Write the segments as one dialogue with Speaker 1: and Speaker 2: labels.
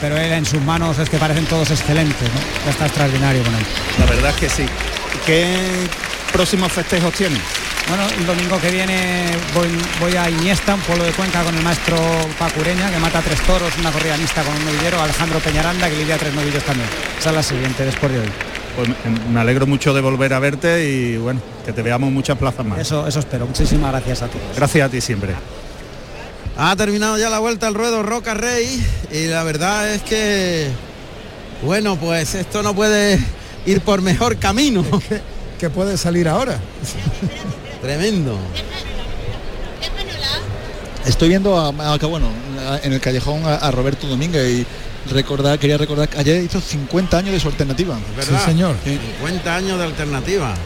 Speaker 1: pero él en sus manos es que parecen todos excelentes, ¿no? Está extraordinario con él.
Speaker 2: La verdad es que sí. ¿Qué próximos festejos tiene?
Speaker 1: Bueno, el domingo que viene voy, voy, a Iniesta, un pueblo de Cuenca, con el maestro Pacureña, que mata tres toros, una corrida mixta con un novillero, Alejandro Peñaranda, que lidia tres novillos también. Esa es la siguiente, después de hoy.
Speaker 2: Pues me alegro mucho de volver a verte y bueno, que te veamos muchas plazas más.
Speaker 1: Eso, eso espero. Muchísimas gracias a ti.
Speaker 2: Gracias a ti siempre.
Speaker 3: Ha terminado ya la vuelta al ruedo Roca Rey y la verdad es que, bueno, pues esto no puede ir por mejor camino.
Speaker 4: que puede salir ahora.
Speaker 3: Tremendo.
Speaker 5: Estoy viendo a, bueno, en el callejón a, Roberto Domínguez y recordar, quería recordar que ayer hizo 50 años de su alternativa.
Speaker 3: Sí, señor. 50 años de alternativa.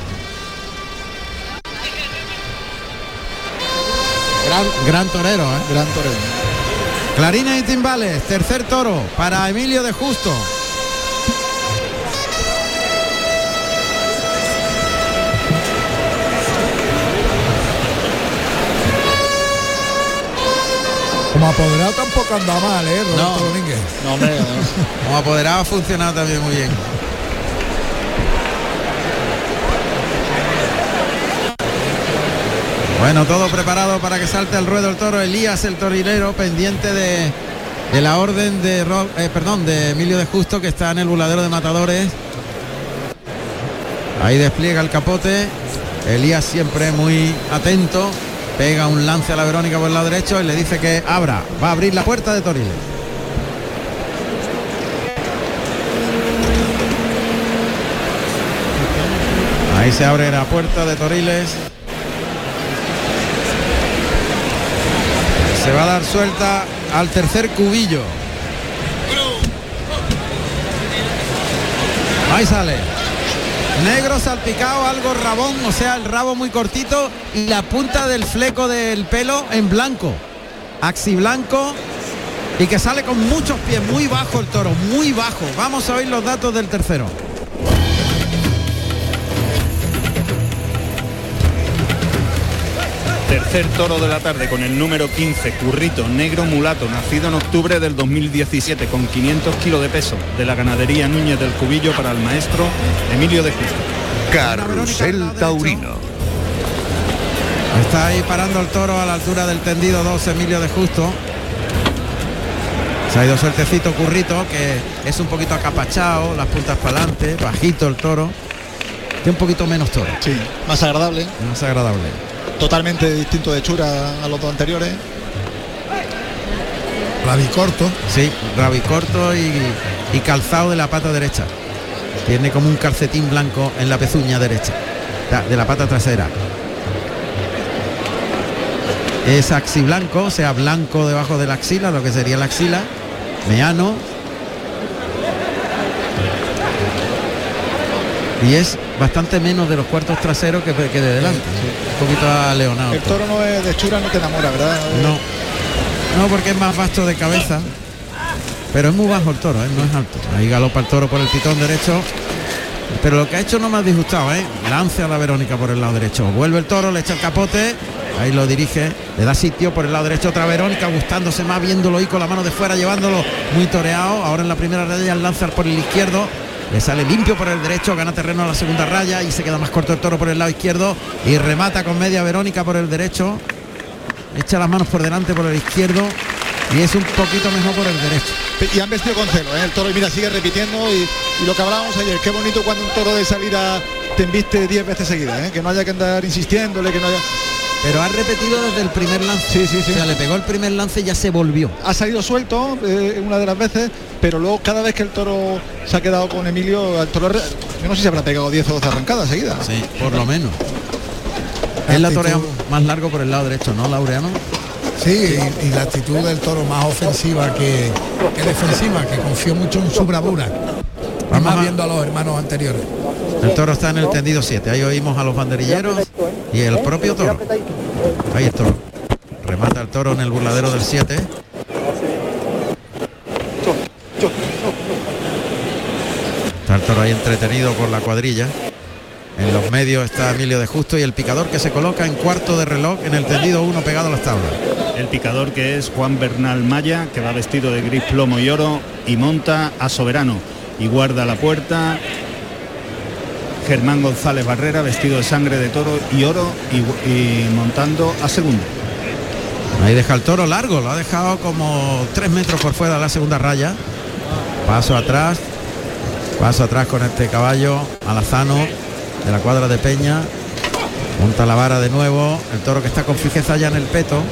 Speaker 3: Gran, gran torero, ¿eh?
Speaker 5: Gran torero.
Speaker 3: Clarina y timbales, tercer toro para Emilio de Justo.
Speaker 4: Como apoderado tampoco anda mal, ¿eh? Roberto no, Domínguez.
Speaker 5: No, hombre,
Speaker 3: Como apoderado ha funcionado también muy bien. Bueno, todo preparado para que salte al ruedo el toro. Elías, el torilero, pendiente de, la orden de, eh, perdón, de Emilio de Justo, que está en el buladero de matadores. Ahí despliega el capote. Elías siempre muy atento. Pega un lance a la Verónica por el lado derecho y le dice que abra. Va a abrir la puerta de Toriles. Ahí se abre la puerta de Toriles. Se va a dar suelta al tercer cubillo. Ahí sale. Negro salpicado, algo rabón, o sea, el rabo muy cortito y la punta del fleco del pelo en blanco. Axi blanco y que sale con muchos pies, muy bajo el toro, muy bajo. Vamos a oír los datos del tercero.
Speaker 2: Tercer toro de la tarde con el número 15, Currito Negro Mulato, nacido en octubre del 2017 con 500 kilos de peso de la ganadería Núñez del Cubillo para el maestro Emilio de Justo.
Speaker 6: Carrusel Taurino.
Speaker 3: Está ahí parando el toro a la altura del tendido 2 Emilio de Justo. Se ha ido suertecito Currito, que es un poquito acapachado, las puntas para adelante, bajito el toro. Tiene un poquito menos toro.
Speaker 5: Sí, más agradable.
Speaker 3: Más agradable
Speaker 5: totalmente distinto de Chura a los dos anteriores.
Speaker 4: Rabicorto.
Speaker 3: Sí, rabicorto y, y calzado de la pata derecha. Tiene como un calcetín blanco en la pezuña derecha, de la pata trasera. Es axi blanco, o sea, blanco debajo de la axila, lo que sería la axila. Meano. Y es bastante menos de los cuartos traseros que, que de delante. Un poquito a Leonardo.
Speaker 5: El toro no es de chura, no te enamora, ¿verdad?
Speaker 3: No. No, porque es más vasto de cabeza. Pero es muy bajo el toro, ¿eh? no es alto. Ahí galopa el toro por el pitón derecho. Pero lo que ha hecho no me ha disgustado, ¿eh? Lance a la Verónica por el lado derecho. Vuelve el toro, le echa el capote. Ahí lo dirige, le da sitio por el lado derecho otra Verónica, gustándose más, viéndolo ahí con la mano de fuera, llevándolo muy toreado. Ahora en la primera red ya lanza por el izquierdo le sale limpio por el derecho, gana terreno a la segunda raya y se queda más corto el toro por el lado izquierdo y remata con media Verónica por el derecho. Echa las manos por delante por el izquierdo y es un poquito mejor por el derecho.
Speaker 5: Y han vestido con celo, ¿eh? el toro y mira, sigue repitiendo y, lo que hablábamos ayer, qué bonito cuando un toro de salida te embiste 10 veces seguidas, ¿eh? que no haya que andar insistiéndole, que no haya...
Speaker 3: Pero ha repetido desde el primer lance.
Speaker 5: Sí, sí, sí.
Speaker 3: O sea, le pegó el primer lance y ya se volvió.
Speaker 5: Ha salido suelto eh, una de las veces, pero luego cada vez que el toro se ha quedado con Emilio, el toro, yo no sé si habrá pegado 10 o 12 arrancadas seguidas.
Speaker 3: Sí, por lo menos. Es la torea más largo por el lado derecho, ¿no, Laureano?
Speaker 4: Sí, y, la actitud del toro más ofensiva que, defensiva, que confió mucho en su bravura. Vamos viendo a los hermanos anteriores.
Speaker 3: El toro está en el tendido 7. Ahí oímos a los banderilleros y el propio toro. Ahí el toro. Remata el toro en el burladero del 7. Está el toro ahí entretenido por la cuadrilla. En los medios está Emilio de Justo y el picador que se coloca en cuarto de reloj en el tendido uno pegado a las tablas.
Speaker 2: El picador que es Juan Bernal Maya, que va vestido de gris plomo y oro y monta a Soberano y guarda la puerta. Germán González Barrera, vestido de sangre de toro y oro y, montando a segundo.
Speaker 3: Ahí deja el toro largo, lo ha dejado como tres metros por fuera de la segunda raya. Paso atrás, paso atrás con este caballo alazano de la cuadra de Peña. Monta la vara de nuevo, el toro que está con fijeza ya en el peto.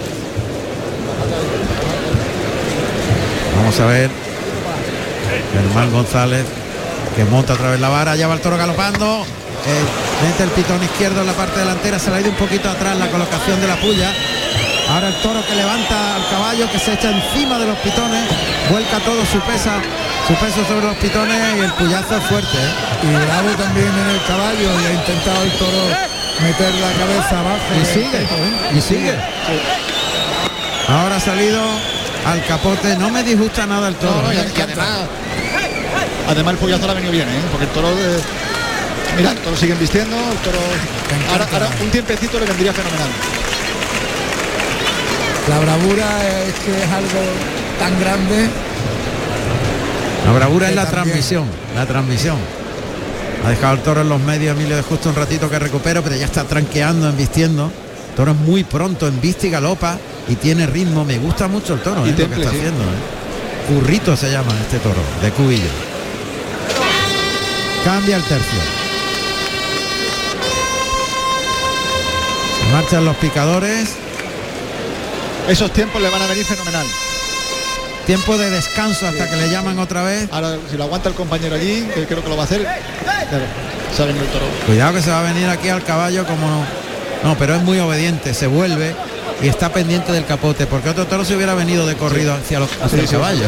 Speaker 3: Vamos a ver. Germán González que monta otra vez la vara, ya va el toro galopando. Eh, mete el pitón izquierdo en la parte delantera, se le ha ido un poquito atrás la colocación de la puya. Ahora el toro que levanta al caballo, que se echa encima de los pitones, vuelca todo su pesa, su peso sobre los pitones y el puyazo es fuerte. ¿eh?
Speaker 4: Y bravo también en el caballo y ha intentado el toro meter la cabeza abajo.
Speaker 3: Y sigue, y sigue. Ahora ha salido al capote, no me disgusta nada el toro.
Speaker 5: No, no, y,
Speaker 3: ¿eh?
Speaker 5: y además, además el pollazo le ha venido bien, ¿eh? porque el toro de- Mira, el toro siguen vistiendo, el toro. Ahora, ahora un tiempecito le vendría fenomenal.
Speaker 4: La bravura es que es algo tan grande.
Speaker 3: La bravura es la
Speaker 4: también-
Speaker 3: transmisión, la transmisión. Ha dejado el toro en los medios, Emilio de Justo un ratito que recupero, pero ya está tranqueando, embistiendo. El toro es muy pronto, embiste y galopa y tiene ritmo. Me gusta mucho el toro,
Speaker 5: Y
Speaker 3: ¿eh? lo que está
Speaker 5: sí.
Speaker 3: haciendo. ¿eh? Currito se llama este toro, de cubillo. Cambia el tercio. Se marchan los picadores.
Speaker 5: Esos tiempos le van a venir fenomenal.
Speaker 3: Tiempo de descanso hasta que le llaman otra vez.
Speaker 5: Ahora, si lo aguanta el compañero allí, que creo que lo va a hacer. Claro, el toro.
Speaker 3: Cuidado que se va a venir aquí al caballo como... No, pero es muy obediente, se vuelve y está pendiente del capote, porque otro toro se hubiera venido de corrido hacia, los, hacia
Speaker 5: Sí,
Speaker 3: el
Speaker 5: sí,
Speaker 3: caballo.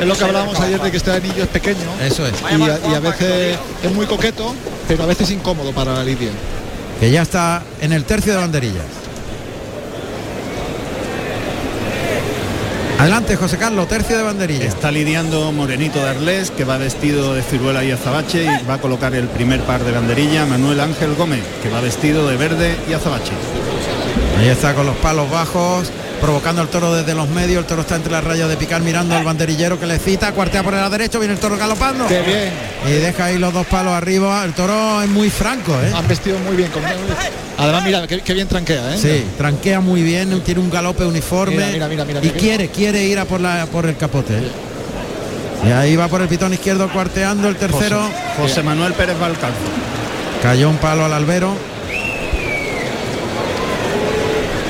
Speaker 5: Es lo que hablábamos ayer de que este anillo es pequeño.
Speaker 3: Eso es.
Speaker 5: Y a, y a veces es muy coqueto, pero a veces incómodo para la lidia.
Speaker 3: Que ya está en el tercio de banderillas. Adelante, José Carlos, tercio de banderillas.
Speaker 2: Está lidiando Morenito de Arles, que va vestido de ciruela y azabache y va a colocar el primer par de banderilla Manuel Ángel Gómez, que va vestido de verde y azabache.
Speaker 3: Ahí está con los palos bajos, provocando al toro desde los medios. El toro está entre las rayas de picar, mirando al banderillero que le cita, cuartea por el lado derecho, viene el toro galopando.
Speaker 5: Qué bien.
Speaker 3: Y deja ahí los dos palos arriba. El toro es muy franco, ¿eh?
Speaker 5: Han vestido muy bien. con- Además, mira, qué, qué bien tranquea, ¿eh?
Speaker 3: Sí, tranquea muy bien, tiene un galope uniforme
Speaker 5: Mira, mira, mira, mira,
Speaker 3: y
Speaker 5: mira.
Speaker 3: quiere, quiere ir a por la por el capote. ¿eh? Y ahí va por el pitón izquierdo cuarteando el tercero.
Speaker 2: José, José Manuel Pérez Valcalzo.
Speaker 3: Cayó un palo al albero.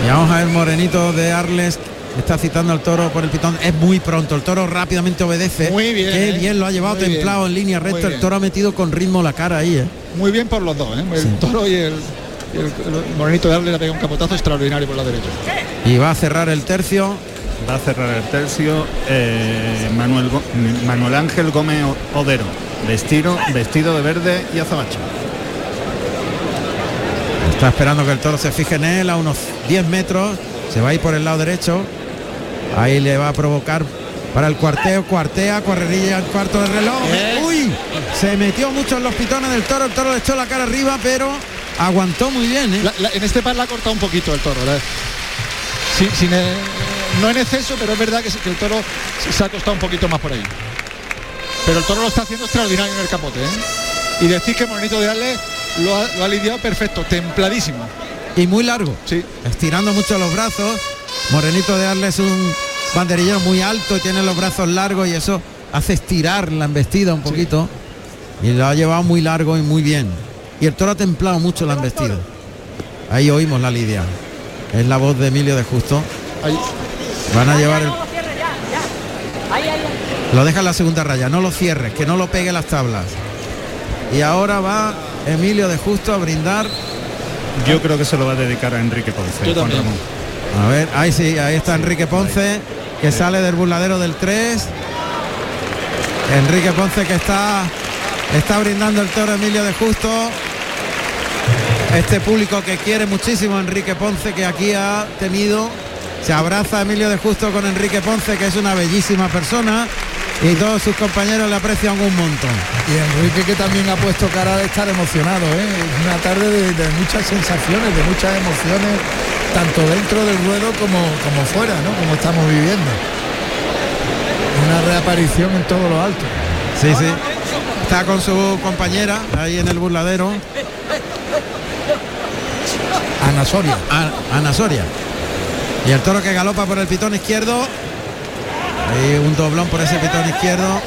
Speaker 3: Y vamos a ver Morenito de Arles. Está citando al toro por el pitón. Es muy pronto. El toro rápidamente obedece.
Speaker 5: Muy bien,
Speaker 3: Qué
Speaker 5: ¿eh?
Speaker 3: bien lo ha llevado
Speaker 5: Muy
Speaker 3: templado
Speaker 5: bien.
Speaker 3: en línea recta. El toro ha metido con ritmo la cara ahí. ¿eh?
Speaker 5: Muy bien por los dos, ¿eh? El
Speaker 3: Sí.
Speaker 5: toro y el, y el- el morenito de Arle le ha pegado un capotazo extraordinario por la derecha.
Speaker 3: Y va a cerrar el tercio.
Speaker 2: Va a cerrar el tercio eh, Manuel, Manuel Ángel Gómez Odero, vestido, vestido de verde y azabache.
Speaker 3: Está esperando que el toro se fije en él a unos 10 metros. Se va a ir por el lado derecho. Ahí le va a provocar para el cuarteo. Cuartea, correría el cuarto del reloj.
Speaker 5: Bien.
Speaker 3: Uy, se metió mucho en los pitones del toro. El toro le echó la cara arriba, pero aguantó muy bien. ¿eh?
Speaker 5: La- la- en este par la ha cortado un poquito el toro. ¿verdad? Sin- sin, eh, no en exceso, pero es verdad que, el toro se- se ha costado un poquito más por ahí. Pero el toro lo está haciendo extraordinario en el capote. ¿eh? Y decir que Morenito de Arle lo ha, lo ha lidiado perfecto, templadísimo.
Speaker 3: Y muy largo.
Speaker 5: Sí.
Speaker 3: Estirando mucho los brazos. Morenito de Arles es un banderillero muy alto y tiene los brazos largos y eso hace estirar la embestida un poquito. Y lo ha llevado muy largo y muy bien. Y el toro ha templado mucho la embestida. Ahí oímos la lidia. Es la voz de Emilio de Justo.
Speaker 5: Ahí.
Speaker 3: Van a llevar el... Lo deja en la segunda raya, no lo cierres, que no lo pegue las tablas. Y ahora va Emilio de Justo a brindar.
Speaker 2: Yo creo que se lo va a dedicar a Enrique Ponce.
Speaker 5: Yo
Speaker 2: Juan
Speaker 5: también.
Speaker 2: Ramón.
Speaker 3: A ver, ahí sí, ahí está Enrique Ponce, que sale del burladero del 3. Enrique Ponce que está, está brindando el toro Emilio de Justo. Este público que quiere muchísimo a Enrique Ponce, que aquí ha tenido, se abraza Emilio de Justo con Enrique Ponce, que es una bellísima persona. Y todos sus compañeros le aprecian un montón.
Speaker 4: Y Enrique que también ha puesto cara de estar emocionado, ¿eh? Es una tarde de, de muchas sensaciones, de muchas emociones, tanto dentro del ruedo como, como fuera, ¿no? Como estamos viviendo. Una reaparición en todo lo alto.
Speaker 3: Sí, sí. Está con su compañera ahí en el burladero.
Speaker 4: Ana Soria.
Speaker 3: Ana Soria. Y el toro que galopa por el pitón izquierdo. Ahí un doblón por ese pitón izquierdo.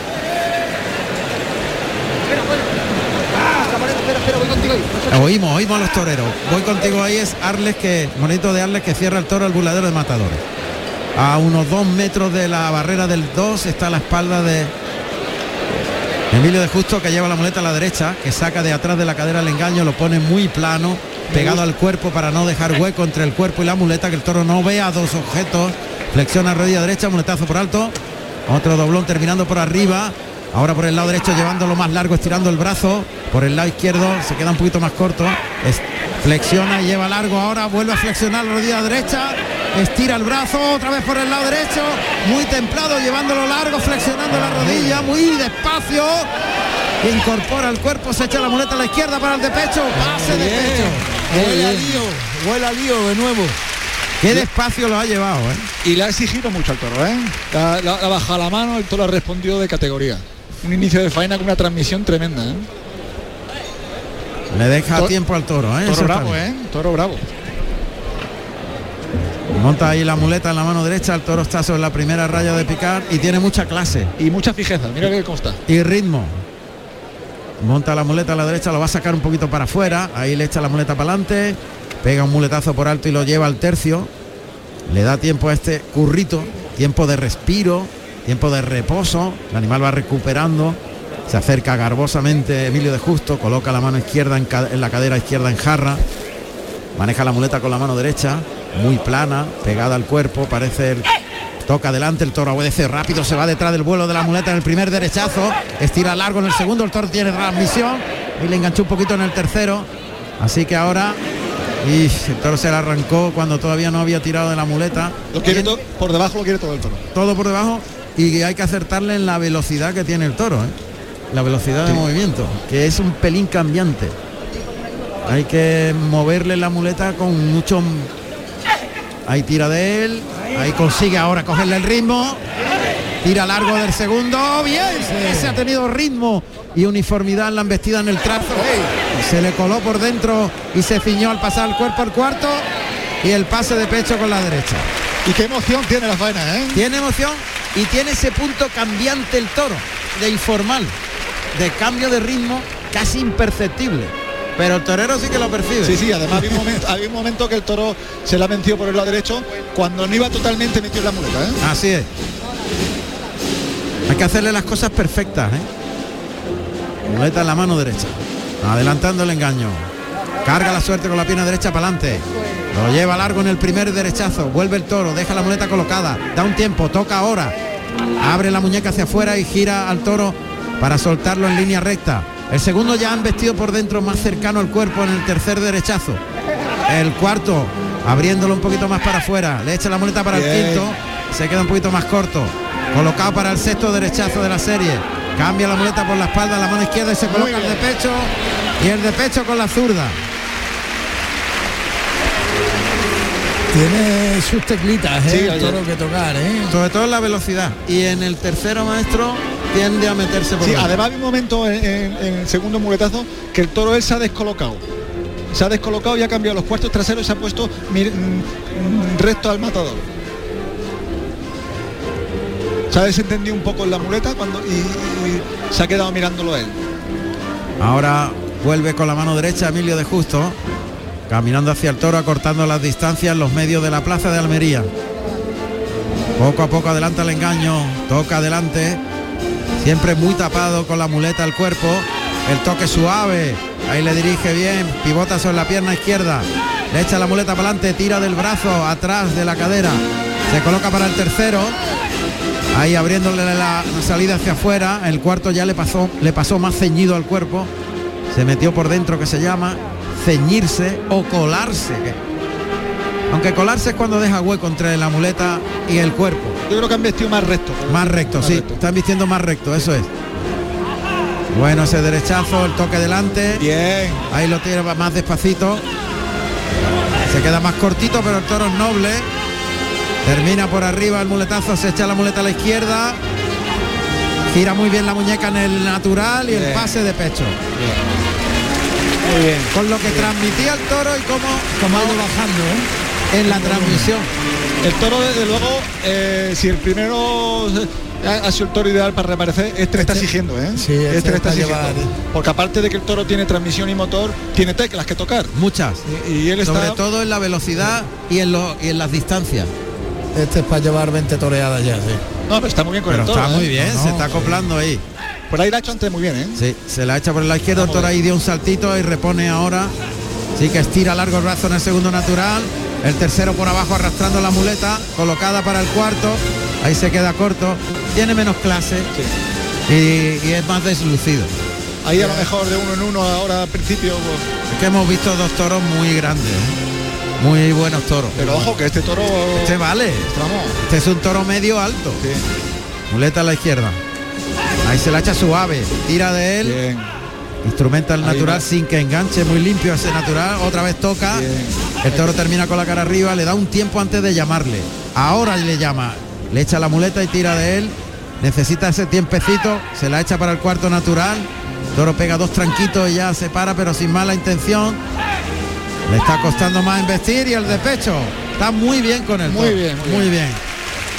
Speaker 3: Oímos, oímos a los toreros. Voy contigo ahí es Arles que, bonito de Arles que cierra el toro al burladero de matadores. A unos dos metros de la barrera del 2 está la espalda de Emilio de Justo que lleva la muleta a la derecha, que saca de atrás de la cadera el engaño, lo pone muy plano, pegado al cuerpo para no dejar hueco entre el cuerpo y la muleta, que el toro no vea dos objetos. Flexiona rodilla derecha, muletazo por alto. Otro doblón terminando por arriba. Ahora por el lado derecho llevándolo más largo, estirando el brazo. Por el lado izquierdo se queda un poquito más corto. Es- flexiona y lleva largo. Ahora vuelve a flexionar la rodilla derecha. Estira el brazo otra vez por el lado derecho. Muy templado, llevándolo largo, flexionando la rodilla. Muy despacio. Incorpora el cuerpo, se echa la muleta a la izquierda para el de pecho. Pase de pecho.
Speaker 4: Huele a lío, huele a lío de nuevo.
Speaker 3: Qué despacio lo ha llevado, ¿eh?
Speaker 5: Y le ha exigido mucho al toro, ¿eh? La, la- la baja la mano, el toro ha respondido de categoría. Un inicio de faena con una transmisión tremenda, ¿eh?
Speaker 3: Le deja tiempo al toro, ¿eh?
Speaker 5: Toro bravo. ¿eh? Toro bravo.
Speaker 3: Monta ahí la muleta en la mano derecha, el toro está sobre la primera raya de picar y tiene mucha clase
Speaker 5: Y mucha fijeza, mira que cómo está.
Speaker 3: y ritmo. Monta la muleta a la derecha, lo va a sacar un poquito para afuera, ahí le echa la muleta para adelante, pega un muletazo por alto y lo lleva al tercio. Le da tiempo a este currito, tiempo de respiro, tiempo de reposo, el animal va recuperando, se acerca garbosamente Emilio de Justo, coloca la mano izquierda en, la cadera izquierda en jarra, maneja la muleta con la mano derecha, muy plana, pegada al cuerpo, parece el toca adelante, el toro obedece rápido, se va detrás del vuelo de la muleta en el primer derechazo, estira largo en el segundo, el toro tiene transmisión y le enganchó un poquito en el tercero, así que ahora y el toro se le arrancó cuando todavía no había tirado de la muleta,
Speaker 5: Lo quiere
Speaker 3: Bien,
Speaker 5: to- por debajo lo quiere todo el toro.
Speaker 3: todo por debajo y hay que acertarle en la velocidad que tiene el toro, ¿eh? la velocidad de movimiento, que es un pelín cambiante. Hay que moverle la muleta con mucho... Ahí tira de él, ahí consigue ahora cogerle el ritmo, tira largo del segundo, bien, ese ha tenido ritmo y uniformidad en la embestida en el trazo. Se le coló por dentro y se ciñó al pasar el cuerpo al cuarto y el pase de pecho con la derecha.
Speaker 5: Y qué emoción tiene la faena, ¿eh?
Speaker 3: Tiene emoción y tiene ese punto cambiante el toro, de informal, de cambio de ritmo casi imperceptible. Pero el torero sí que lo percibe.
Speaker 5: Sí, sí, además había un, momento, había un momento que el toro se la venció por el lado derecho cuando no iba totalmente metido en la muleta, ¿eh?
Speaker 3: Así es. Hay que hacerle las cosas perfectas, ¿eh? Muleta en la mano derecha. Adelantando el engaño. Carga la suerte con la pierna derecha para adelante. Lo lleva largo en el primer derechazo. Vuelve el toro. Deja la muleta colocada. Da un tiempo. Toca ahora. Abre la muñeca hacia afuera y gira al toro para soltarlo en línea recta. El segundo ya han vestido por dentro más cercano al cuerpo en el tercer derechazo. El cuarto abriéndolo un poquito más para afuera. Le echa la muleta para el quinto. Se queda un poquito más corto. Colocado para el sexto derechazo de la serie. Cambia la muleta por la espalda, la mano izquierda y se coloca el de pecho. Y el de pecho con la zurda.
Speaker 4: Tiene sus teclitas, ¿eh?
Speaker 5: Sí, oye.
Speaker 4: toro que tocar, ¿eh?
Speaker 3: Sobre todo en la velocidad. Y en el tercero maestro tiende a meterse por
Speaker 5: Sí, además había un momento en, en- en el segundo muletazo que el toro él se ha descolocado. Se ha descolocado y ha cambiado los cuartos traseros y se ha puesto mir- mm, mm, recto al matador. Se ha desentendido un poco en la muleta cuando y, se ha quedado mirándolo él.
Speaker 3: Ahora vuelve con la mano derecha Emilio de Justo, caminando hacia el toro, acortando las distancias en los medios de la plaza de Almería. Poco a poco adelanta el engaño, toca adelante, siempre muy tapado con la muleta al cuerpo, el toque suave, ahí le dirige bien, pivota sobre la pierna izquierda, le echa la muleta para adelante, tira del brazo atrás de la cadera, se coloca para el tercero, Ahí abriéndole la, salida hacia afuera, el cuarto ya le pasó, le pasó más ceñido al cuerpo, se metió por dentro que se llama ceñirse o colarse. que Aunque colarse es cuando deja hueco entre la muleta y el cuerpo.
Speaker 5: Yo creo que han vestido más recto.
Speaker 3: Más recto, sí.
Speaker 5: recto.
Speaker 3: Están vistiendo más recto, eso es. Bueno, ese derechazo, el toque delante.
Speaker 5: Bien.
Speaker 3: Ahí lo tiene más despacito. Se queda más cortito, pero el toro es noble. Termina por arriba el muletazo, se echa la muleta a la izquierda. Gira muy bien la muñeca en el natural y el pase de pecho.
Speaker 5: Muy bien.
Speaker 3: Con lo que transmitía el toro y cómo
Speaker 4: Como ha ido bajando, ¿eh?
Speaker 3: en la transmisión.
Speaker 5: El toro, desde luego, eh, si el primero ha, ha sido el toro ideal para reaparecer, este le está exigiendo, ¿eh?
Speaker 4: Sí, este
Speaker 5: este le está
Speaker 4: está
Speaker 5: exigiendo.
Speaker 4: llevar-
Speaker 5: Porque aparte de que el toro tiene transmisión y motor, tiene teclas que tocar.
Speaker 3: Muchas.
Speaker 5: Y, y él está.
Speaker 3: Sobre todo en la velocidad y en, lo- y en las distancias.
Speaker 4: Este es para llevar 20 toreadas ya, sí.
Speaker 5: No, pero está muy bien con
Speaker 3: Pero
Speaker 5: el toro.
Speaker 3: está
Speaker 5: ¿eh?
Speaker 3: muy bien,
Speaker 4: No,
Speaker 3: se está
Speaker 4: sí.
Speaker 3: acoplando ahí.
Speaker 5: Por ahí la ha hecho antes muy bien, ¿eh?
Speaker 3: Sí, se la echa por la izquierda, el
Speaker 5: Vamos
Speaker 3: toro
Speaker 5: a ver.
Speaker 3: ahí dio un saltito y repone ahora. Sí que estira largo el brazo en el segundo natural. El tercero por abajo arrastrando la muleta, colocada para el cuarto. Ahí se queda corto. Tiene menos clase y, y es más deslucido.
Speaker 5: Ahí a lo mejor de uno en uno ahora al principio. pues,
Speaker 3: Es que hemos visto dos toros muy grandes, ¿eh? Muy buenos toros.
Speaker 5: Pero ojo que este toro.
Speaker 3: Este vale.
Speaker 5: Vamos.
Speaker 3: Este es un toro medio alto.
Speaker 5: Sí.
Speaker 3: Muleta a la izquierda. Ahí se la echa suave. Tira de él.
Speaker 5: Bien.
Speaker 3: Instrumenta el
Speaker 5: Ahí
Speaker 3: natural sin que enganche, muy limpio ese natural. Otra vez toca.
Speaker 5: Bien.
Speaker 3: El toro termina con la cara arriba, le da un tiempo antes de llamarle. Ahora le llama. Le echa la muleta y tira de él. Necesita ese tiempecito. Se la echa para el cuarto natural. Toro pega dos tranquitos y ya se para, pero sin mala intención. Le está costando más investir y el de pecho. Está muy bien con el
Speaker 5: Muy bien, muy
Speaker 3: muy bien.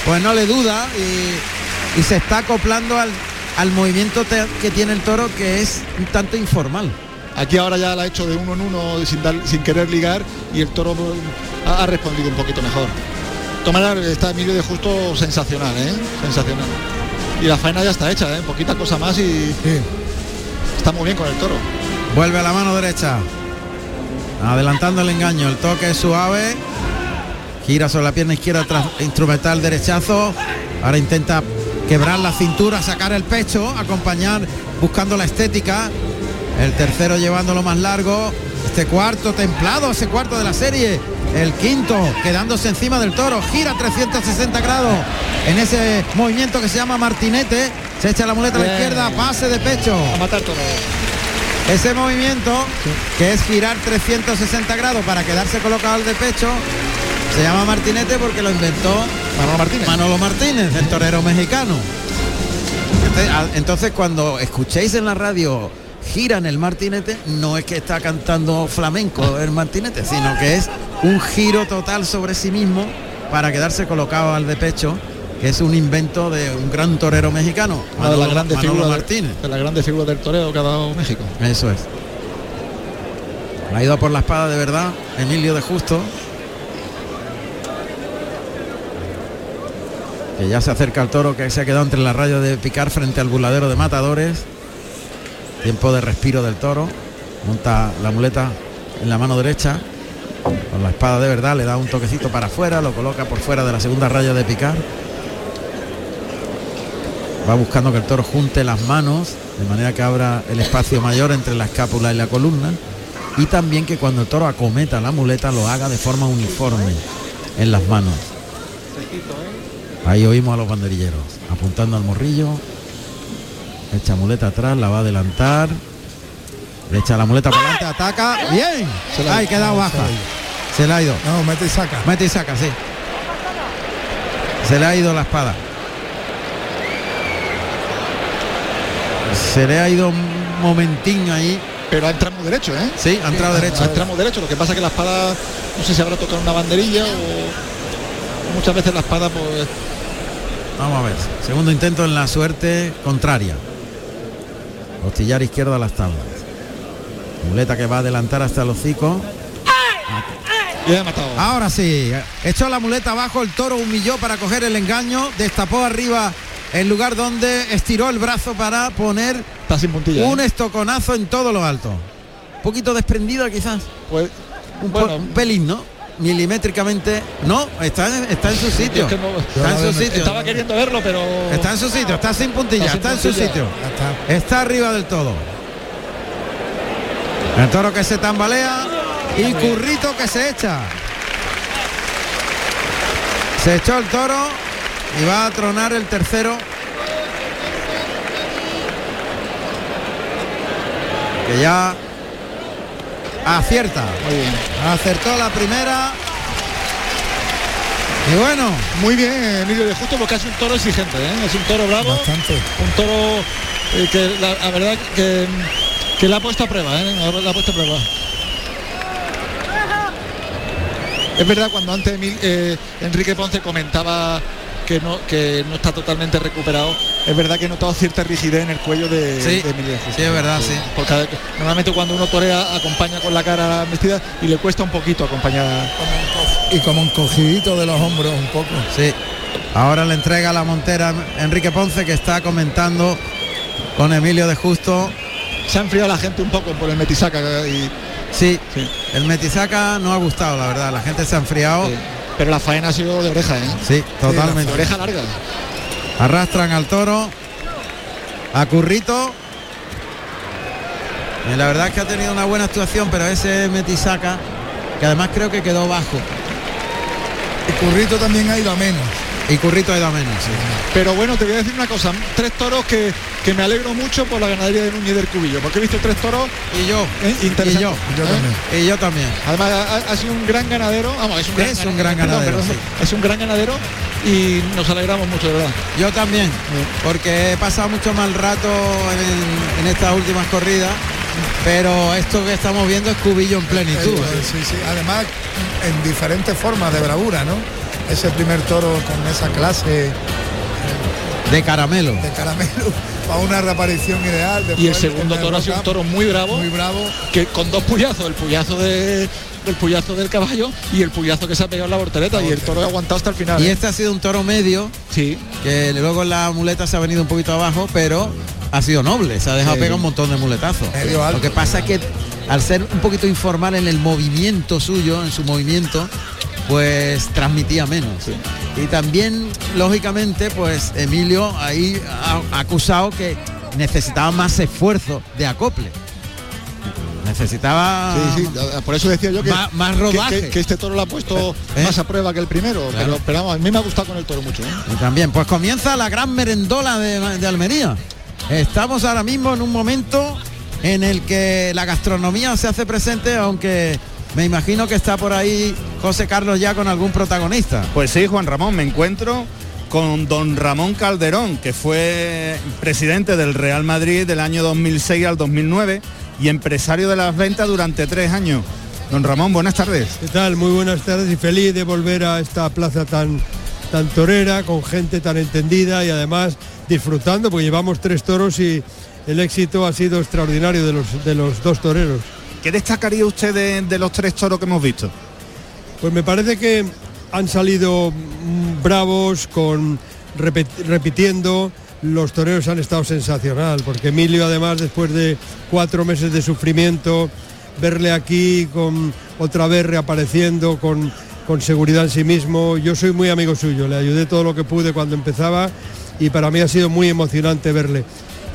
Speaker 3: Pues no le duda y, y se está acoplando al, al movimiento que tiene el toro que es un tanto informal.
Speaker 5: Aquí ahora ya la ha hecho de uno en uno sin, dar- sin querer ligar y el toro ha, ha respondido un poquito mejor. Maneras, está Emilio de Justo sensacional, ¿eh? Sensacional. Y la faena ya está hecha, ¿eh? Poquita cosa más y
Speaker 4: Sí.
Speaker 5: está muy bien con el toro.
Speaker 3: Vuelve a la mano derecha. Adelantando el engaño. El toque es suave. Gira sobre la pierna izquierda tras instrumental derechazo. Ahora intenta quebrar la cintura, sacar el pecho, acompañar buscando la estética. El tercero llevándolo más largo. Este cuarto templado, ese cuarto de la serie. El quinto quedándose encima del toro. Gira 360 grados en ese movimiento que se llama martinete. Se echa la muleta a la izquierda, pase de pecho.
Speaker 5: A matar toro.
Speaker 3: Ese movimiento, que es girar 360 grados para quedarse colocado al de pecho, se llama martinete porque lo inventó
Speaker 5: Manolo Martínez.
Speaker 3: Manolo Martínez, el torero mexicano. Entonces, a- Entonces, cuando escuchéis en la radio giran el martinete, no es que está cantando flamenco el martinete, sino que es un giro total sobre sí mismo para quedarse colocado al de pecho, que es un invento de un gran torero mexicano,
Speaker 5: Una de las grandes figuras
Speaker 3: Martínez.
Speaker 5: de, de las grandes figuras del toreo que ha dado México.
Speaker 3: Eso es. Ha ido por la espada de verdad, Emilio de Justo. Que ya se acerca al toro que se ha quedado entre la raya de picar frente al burladero de matadores. Tiempo de respiro del toro. Monta la muleta en la mano derecha. Con la espada de verdad le da un toquecito para afuera, lo coloca por fuera de la segunda raya de picar. Va buscando que el toro junte las manos de manera que abra el espacio mayor entre la escápula y la columna y también que cuando el toro acometa la muleta lo haga de forma uniforme en las manos. Ahí oímos a los banderilleros apuntando al morrillo. Echa muleta atrás, la va a adelantar. Le echa la muleta para adelante, ataca. Bien.
Speaker 5: Se la ido.
Speaker 3: queda baja.
Speaker 4: la.
Speaker 3: Se le ha ido.
Speaker 4: No, mete y saca.
Speaker 3: Mete y saca, sí. Se le ha ido la espada. Se le ha ido un momentín ahí.
Speaker 5: Pero ha entrado derecho, ¿eh?
Speaker 3: Sí, ha entrado derecho.
Speaker 5: Ha entrado derecho. Lo que pasa es que la espada, no sé si habrá tocado una banderilla o muchas veces la espada pues
Speaker 3: Vamos a ver. Segundo intento en la suerte contraria. Costillar izquierdo a las tablas. Muleta que va a adelantar hasta el hocico. Ahora sí, echó la muleta abajo, el toro humilló para coger el engaño, destapó arriba el lugar donde estiró el brazo para poner
Speaker 5: Está sin puntilla.
Speaker 3: un
Speaker 5: ¿eh?
Speaker 3: estoconazo en todo lo alto. Un poquito desprendida quizás.
Speaker 5: Pues,
Speaker 3: Un, po-
Speaker 5: bueno,
Speaker 3: un pelín, ¿no? Milimétricamente. No, está en, está en su sitio.
Speaker 5: es que no-
Speaker 3: Está en su sitio.
Speaker 5: estaba queriendo verlo, pero
Speaker 3: Está en su sitio, está sin puntilla,
Speaker 5: Está
Speaker 3: en su sitio.
Speaker 4: Está.
Speaker 3: Está arriba del todo. El toro que se tambalea y currito que se echa. Se echó el toro y va a tronar el tercero. Que ya acierta. Acertó la primera. Y bueno,
Speaker 5: Muy bien, Emilio de Justo, porque es un toro exigente, ¿eh? es un toro bravo,
Speaker 4: Bastante.
Speaker 5: un toro eh, que la, la verdad que, que la ha puesto a prueba, ¿eh? la, ha puesto a prueba. Es verdad cuando antes Emil- eh, Enrique Ponce comentaba que no, que no está totalmente recuperado, es verdad que he notado cierta rigidez en el cuello de,
Speaker 3: Sí,
Speaker 5: de Emilio Justo.
Speaker 3: sí, es verdad, sí.
Speaker 5: Porque normalmente cuando uno torea acompaña con la cara vestida y le cuesta un poquito acompañar.
Speaker 4: Y como un cogidito de los hombros un poco.
Speaker 3: sí. Ahora le entrega la montera Enrique Ponce que está comentando con Emilio de Justo.
Speaker 5: Se ha enfriado la gente un poco por el metisaca y
Speaker 3: Sí,
Speaker 5: Sí.
Speaker 3: el Metisaca no ha gustado, la verdad. La gente se ha enfriado.
Speaker 5: Sí. Pero la faena ha sido de oreja, ¿eh?
Speaker 3: Sí,
Speaker 5: De
Speaker 3: totalmente.
Speaker 5: oreja larga.
Speaker 3: Arrastran al toro. A Currito. Y la verdad es que ha tenido una buena actuación, pero ese Metisaca, que además creo que quedó bajo.
Speaker 4: Y Currito también ha ido a menos.
Speaker 3: Y Currito ha ido a menos. sí.
Speaker 5: Pero bueno, te voy a decir una cosa. Tres toros que, que me alegro mucho por la ganadería de Núñez del Cubillo. Porque he visto tres toros
Speaker 3: Y yo.
Speaker 5: eh.
Speaker 3: Y yo.
Speaker 4: Yo
Speaker 5: ¿eh?
Speaker 4: también.
Speaker 3: Y yo también.
Speaker 5: Además ha, ha sido un gran ganadero. Vamos, es un gran,
Speaker 3: Es un gran ganadero, sí.
Speaker 5: Es un gran ganadero y nos alegramos mucho, de verdad.
Speaker 3: Yo también. Porque he pasado mucho mal rato en, en estas últimas corridas. Pero esto que estamos viendo es cubillo en plenitud. ¿eh?
Speaker 4: sí, sí. Además, en diferentes formas de bravura, ¿no? Ese primer toro con esa clase
Speaker 3: De caramelo.
Speaker 4: de caramelo para una reaparición ideal.
Speaker 5: Y el segundo toro ha sido un toro muy bravo,
Speaker 4: Muy bravo.
Speaker 5: que con dos puyazos, el puyazo de el puyazo del caballo y el puyazo que se ha pegado en la voltereta y el toro ha aguantado hasta el final.
Speaker 3: Y
Speaker 5: ¿eh?
Speaker 3: este ha sido un toro medio.
Speaker 5: Sí,
Speaker 3: que luego la muleta se ha venido un poquito abajo, pero ha sido noble, se ha dejado
Speaker 5: Sí.
Speaker 3: pegar un montón de muletazos.
Speaker 4: Medio alto.
Speaker 3: Lo que pasa es que al ser un poquito informal en el movimiento suyo, en su movimiento, pues transmitía menos. Y también, lógicamente, pues Emilio ahí ha acusado que necesitaba más esfuerzo de acople. Necesitaba
Speaker 5: sí, sí. Por eso decía yo que,
Speaker 3: más, más
Speaker 5: que-
Speaker 3: rodaje.
Speaker 5: que, que este toro lo ha puesto
Speaker 3: ¿Eh?
Speaker 5: más a prueba que el primero.
Speaker 3: Claro.
Speaker 5: Pero, pero vamos, a mí me ha gustado con el toro mucho. ¿eh?
Speaker 3: Y también, pues comienza la gran merendola de, de Almería. Estamos ahora mismo en un momento en el que la gastronomía se hace presente, aunque me imagino que está por ahí José Carlos ya con algún protagonista.
Speaker 2: Pues sí, Juan Ramón, me encuentro con don Ramón Calderón, que fue presidente del Real Madrid del año 2006 al 2009 y empresario de las ventas durante tres años. Don Ramón, buenas tardes.
Speaker 7: ¿Qué tal? Muy buenas tardes y feliz de volver a esta plaza tan, tan torera, con gente tan entendida y además disfrutando, porque llevamos tres toros y el éxito ha sido extraordinario de los, de los dos toreros.
Speaker 2: ¿Qué destacaría usted de, los tres toros que hemos visto?
Speaker 7: Pues me parece que han salido mm, bravos, con repitiendo. Los toreros han estado sensacional, porque Emilio además después de cuatro meses de sufrimiento, verle aquí con otra vez reapareciendo con, con seguridad en sí mismo. Yo soy muy amigo suyo, le ayudé todo lo que pude cuando empezaba y para mí ha sido muy emocionante verle.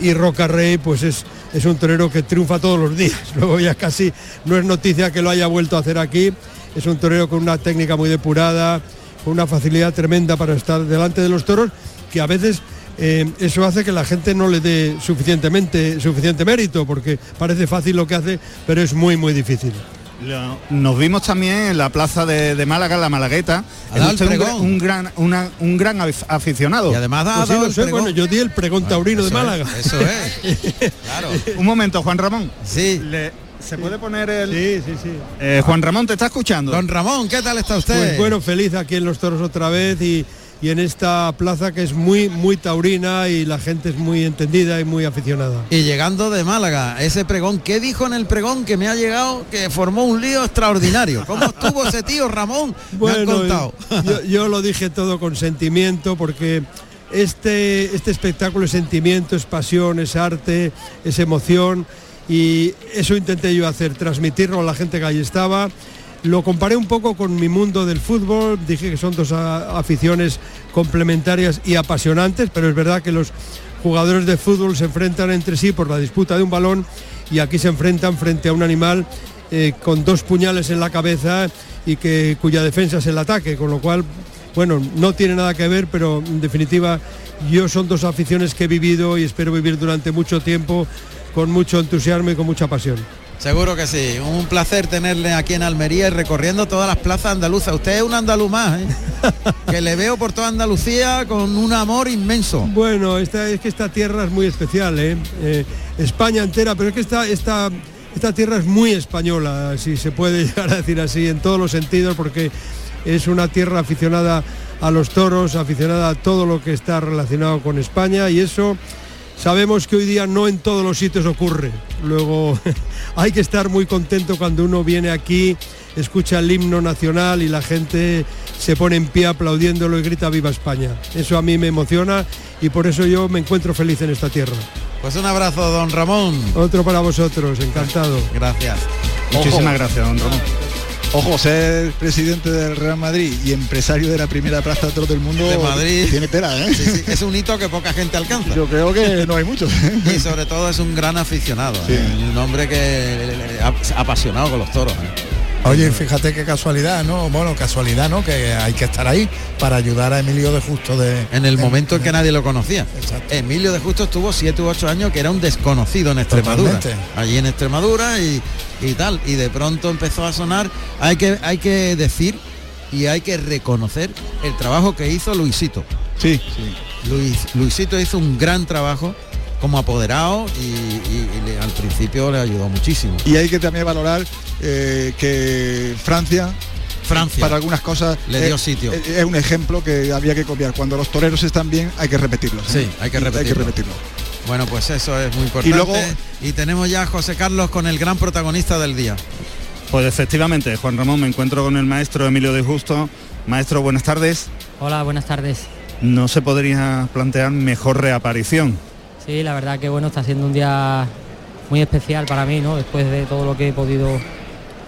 Speaker 7: Y Roca Rey pues es, es un torero que triunfa todos los días. Luego ya casi no es noticia que lo haya vuelto a hacer aquí. Es un torero con una técnica muy depurada, con una facilidad tremenda para estar delante de los toros, que a veces eh, eso hace que la gente no le dé suficientemente suficiente mérito, porque parece fácil lo que hace, pero es muy muy difícil.
Speaker 2: Lo- Nos vimos también en la plaza de, de Málaga, la Malagueta. Es usted un, gran- un gran, una- un gran af- aficionado.
Speaker 3: Y además ha
Speaker 7: Pues sí,
Speaker 3: dado
Speaker 7: lo
Speaker 3: el
Speaker 7: sé,
Speaker 3: pregón.
Speaker 7: bueno, yo di el pregón taurino de
Speaker 3: es,
Speaker 7: Málaga.
Speaker 3: eso es. Claro.
Speaker 2: Un momento, Juan Ramón.
Speaker 3: Sí.
Speaker 2: Le- ¿Se puede poner el...?
Speaker 7: Sí, sí, sí.
Speaker 2: Eh, Juan Ramón, ¿te está escuchando?
Speaker 3: Don Ramón, ¿qué tal está usted?
Speaker 7: Pues bueno, feliz aquí en Los Toros otra vez y, y en esta plaza que es muy, muy taurina y la gente es muy entendida y muy aficionada.
Speaker 3: Y llegando de Málaga, ese pregón, ¿qué dijo en el pregón que me ha llegado que formó un lío extraordinario? ¿Cómo estuvo ese tío Ramón? me han contado.
Speaker 7: yo, yo lo dije todo con sentimiento porque este, este espectáculo es sentimiento, es pasión, es arte, es emoción y eso intenté yo hacer, transmitirlo a la gente que allí estaba. Lo comparé un poco con mi mundo del fútbol, dije que son dos aficiones complementarias y apasionantes, pero es verdad que los jugadores de fútbol se enfrentan entre sí por la disputa de un balón y aquí se enfrentan frente a un animal eh, con dos puñales en la cabeza y que cuya defensa es el ataque, con lo cual bueno, no tiene nada que ver, pero en definitiva yo son dos aficiones que he vivido y espero vivir durante mucho tiempo con mucho entusiasmo y con mucha pasión.
Speaker 3: Seguro que sí, un placer tenerle aquí en Almería y recorriendo todas las plazas andaluzas. Usted es un andaluz más, ¿eh? que le veo por toda Andalucía con un amor inmenso.
Speaker 7: Bueno, esta, es que esta tierra es muy especial, ¿eh? Eh, España entera, pero es que esta, esta, esta tierra es muy española, si se puede llegar a decir así, en todos los sentidos, porque es una tierra aficionada a los toros, aficionada a todo lo que está relacionado con España y eso sabemos que hoy día no en todos los sitios ocurre. Luego hay que estar muy contento cuando uno viene aquí, escucha el himno nacional y la gente se pone en pie aplaudiéndolo y grita viva España. Eso a mí me emociona y por eso yo me encuentro feliz en esta tierra.
Speaker 3: Pues un abrazo, don Ramón.
Speaker 7: Otro para vosotros, encantado.
Speaker 3: Gracias.
Speaker 2: Muchísimas gracias, don Ramón.
Speaker 5: Ojo, ser presidente del Real Madrid y empresario de la primera plaza de todo del mundo
Speaker 3: De Madrid.
Speaker 5: tiene tela, ¿eh?
Speaker 3: Sí, sí, es un hito que poca gente alcanza.
Speaker 5: Yo creo que no hay muchos.
Speaker 3: Y sobre todo es un gran aficionado,
Speaker 5: Sí.
Speaker 3: ¿eh? un hombre que ha apasionado con los toros. ¿eh?
Speaker 4: Oye, fíjate qué casualidad, ¿no? Bueno, casualidad, ¿no? Que hay que estar ahí para ayudar a Emilio de Justo de...
Speaker 3: En el momento en que nadie lo conocía.
Speaker 4: Exacto.
Speaker 3: Emilio de Justo estuvo 7 u 8 años que era un desconocido en Extremadura.
Speaker 4: Totalmente.
Speaker 3: Allí en Extremadura y, y tal. Y de pronto empezó a sonar. Hay que, hay que decir y hay que reconocer el trabajo que hizo Luisito.
Speaker 5: Sí, sí.
Speaker 3: Luis, Luisito hizo un gran trabajo como apoderado y, y- y le- al principio le ayudó muchísimo.
Speaker 5: Y hay que también valorar eh, que Francia
Speaker 3: Francia.
Speaker 5: para algunas cosas
Speaker 3: Le
Speaker 5: eh,
Speaker 3: dio sitio.
Speaker 5: eh, Es un ejemplo que había que copiar. Cuando los toreros están bien, hay que repetirlo.
Speaker 3: Sí, hay que repetirlo. Bueno, pues eso es muy importante.
Speaker 5: Y luego-
Speaker 3: y tenemos ya a José Carlos con el gran protagonista del día.
Speaker 2: Pues efectivamente, Juan Ramón, me encuentro con el maestro Emilio de Justo. Maestro, buenas tardes.
Speaker 8: Hola, buenas tardes.
Speaker 2: No se podría plantear mejor reaparición.
Speaker 8: Sí, la verdad que bueno, está siendo un día muy especial para mí, ¿no? Después de todo lo que he podido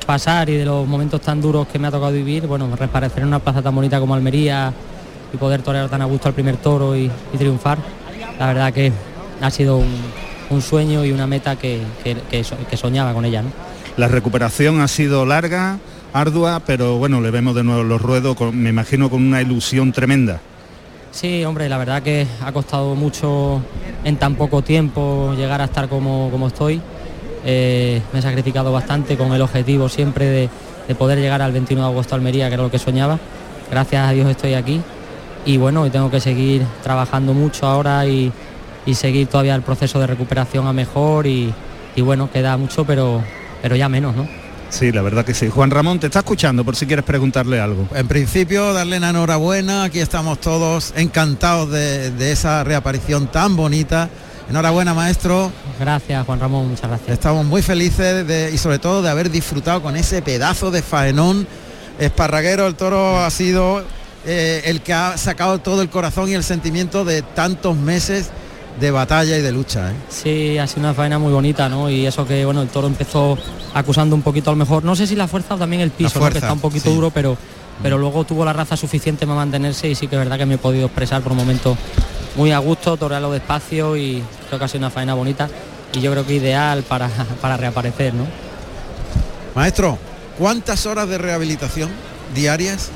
Speaker 8: pasar y de los momentos tan duros que me ha tocado vivir, bueno, reaparecer en una plaza tan bonita como Almería y poder torear tan a gusto al primer toro y, triunfar, la verdad que ha sido un, sueño y una meta que, que- que so- que soñaba con ella, ¿no?
Speaker 2: La recuperación ha sido larga, ardua, pero bueno, le vemos de nuevo los ruedos, me imagino con una ilusión tremenda.
Speaker 8: Sí, hombre, la verdad que ha costado mucho en tan poco tiempo llegar a estar como, como estoy. Eh, me he sacrificado bastante con el objetivo siempre de, de poder llegar al 21 de agosto a Almería, que era lo que soñaba. Gracias a Dios estoy aquí y bueno, tengo que seguir trabajando mucho ahora y, y seguir todavía el proceso de recuperación a mejor y, y bueno, queda mucho, pero, pero ya menos, ¿no?
Speaker 2: Sí, la verdad que sí. Juan Ramón, te está escuchando por si quieres preguntarle algo.
Speaker 3: En principio, darle la enhorabuena. Aquí estamos todos encantados de, de esa reaparición tan bonita. Enhorabuena, maestro.
Speaker 8: Gracias, Juan Ramón, muchas gracias.
Speaker 3: Estamos muy felices de- y sobre todo de haber disfrutado con ese pedazo de faenón esparraguero. El toro ha sido eh, el que ha sacado todo el corazón y el sentimiento de tantos meses de batalla y de lucha. ¿eh?
Speaker 8: Sí, ha sido una faena muy bonita, ¿no? Y eso que, bueno, el toro empezó acusando un poquito a lo mejor, no sé si la fuerza o también el piso, ¿no? que está un poquito
Speaker 3: sí.
Speaker 8: duro, pero, pero luego tuvo la raza suficiente para mantenerse y sí que es verdad que me he podido expresar por un momento muy a gusto, torearlo despacio y creo que ha sido una faena bonita y yo creo que ideal para, para reaparecer, ¿no?
Speaker 3: Maestro, ¿cuántas horas de rehabilitación diarias?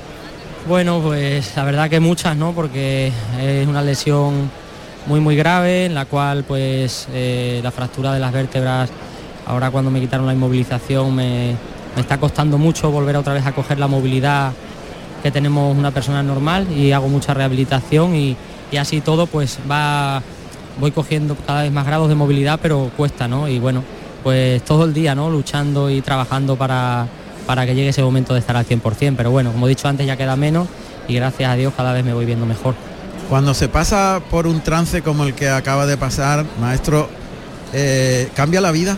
Speaker 8: Bueno, pues la verdad que muchas, ¿no? Porque es una lesión muy muy grave en la cual pues eh, la fractura de las vértebras, ahora cuando me quitaron la inmovilización me, me está costando mucho volver otra vez a coger la movilidad que tenemos una persona normal y hago mucha rehabilitación y, y así todo pues va voy cogiendo cada vez más grados de movilidad pero cuesta, ¿no? Y bueno, pues todo el día, ¿no? Luchando y trabajando para, para que llegue ese momento de estar al 100%, pero bueno, como he dicho antes ya queda menos y gracias a Dios cada vez me voy viendo mejor.
Speaker 3: Cuando se pasa por un trance como el que acaba de pasar, maestro, eh, ¿cambia la vida?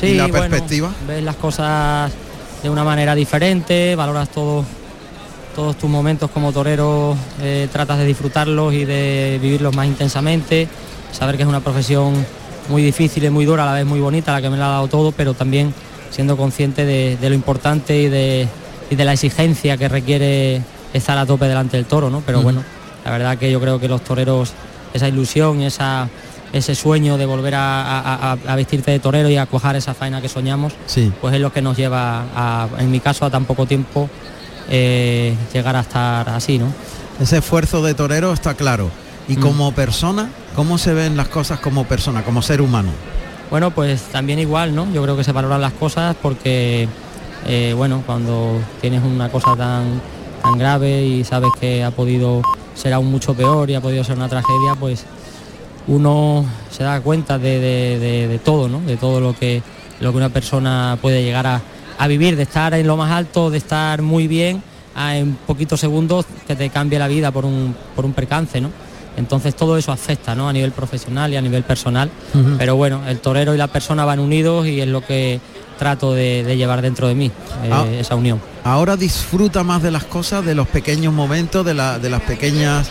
Speaker 3: ¿Y la
Speaker 8: bueno,
Speaker 3: perspectiva?
Speaker 8: ves las cosas de una manera diferente, valoras todo, todos tus momentos como torero, eh, tratas de disfrutarlos y de vivirlos más intensamente, saber que es una profesión muy difícil y muy dura, a la vez muy bonita, la que me la ha dado todo, pero también siendo consciente de, de lo importante y de, y de la exigencia que requiere estar a tope delante del toro, ¿no? Pero bueno, la verdad que yo creo que los toreros, esa ilusión esa, ese sueño de volver a, a- a- a vestirte de torero y a cuajar esa faena que soñamos,
Speaker 3: Sí.
Speaker 8: pues es lo que nos lleva, a, en mi caso, a tan poco tiempo eh, llegar a estar así, ¿no?
Speaker 3: Ese esfuerzo de torero está claro. Y
Speaker 8: Mm.
Speaker 3: como persona, ¿cómo se ven las cosas como persona, como ser humano?
Speaker 8: Bueno, pues también igual, ¿no? Yo creo que se valoran las cosas porque, eh, bueno, cuando tienes una cosa tan, tan grave y sabes que ha podido ser aún mucho peor y ha podido ser una tragedia, pues uno se da cuenta de, de- de- de todo, ¿no? De todo lo que, lo que una persona puede llegar a, a vivir, de estar en lo más alto, de estar muy bien, a en poquitos segundos que te cambie la vida por un, por un percance, ¿no? Entonces todo eso afecta, ¿no? A nivel profesional y a nivel personal. Pero bueno, el torero y la persona van unidos y es lo que trato de, de llevar dentro de mí, eh,
Speaker 3: Ah.
Speaker 8: esa unión.
Speaker 3: Ahora disfruta más de las cosas, de los pequeños momentos, de, la- de las pequeñas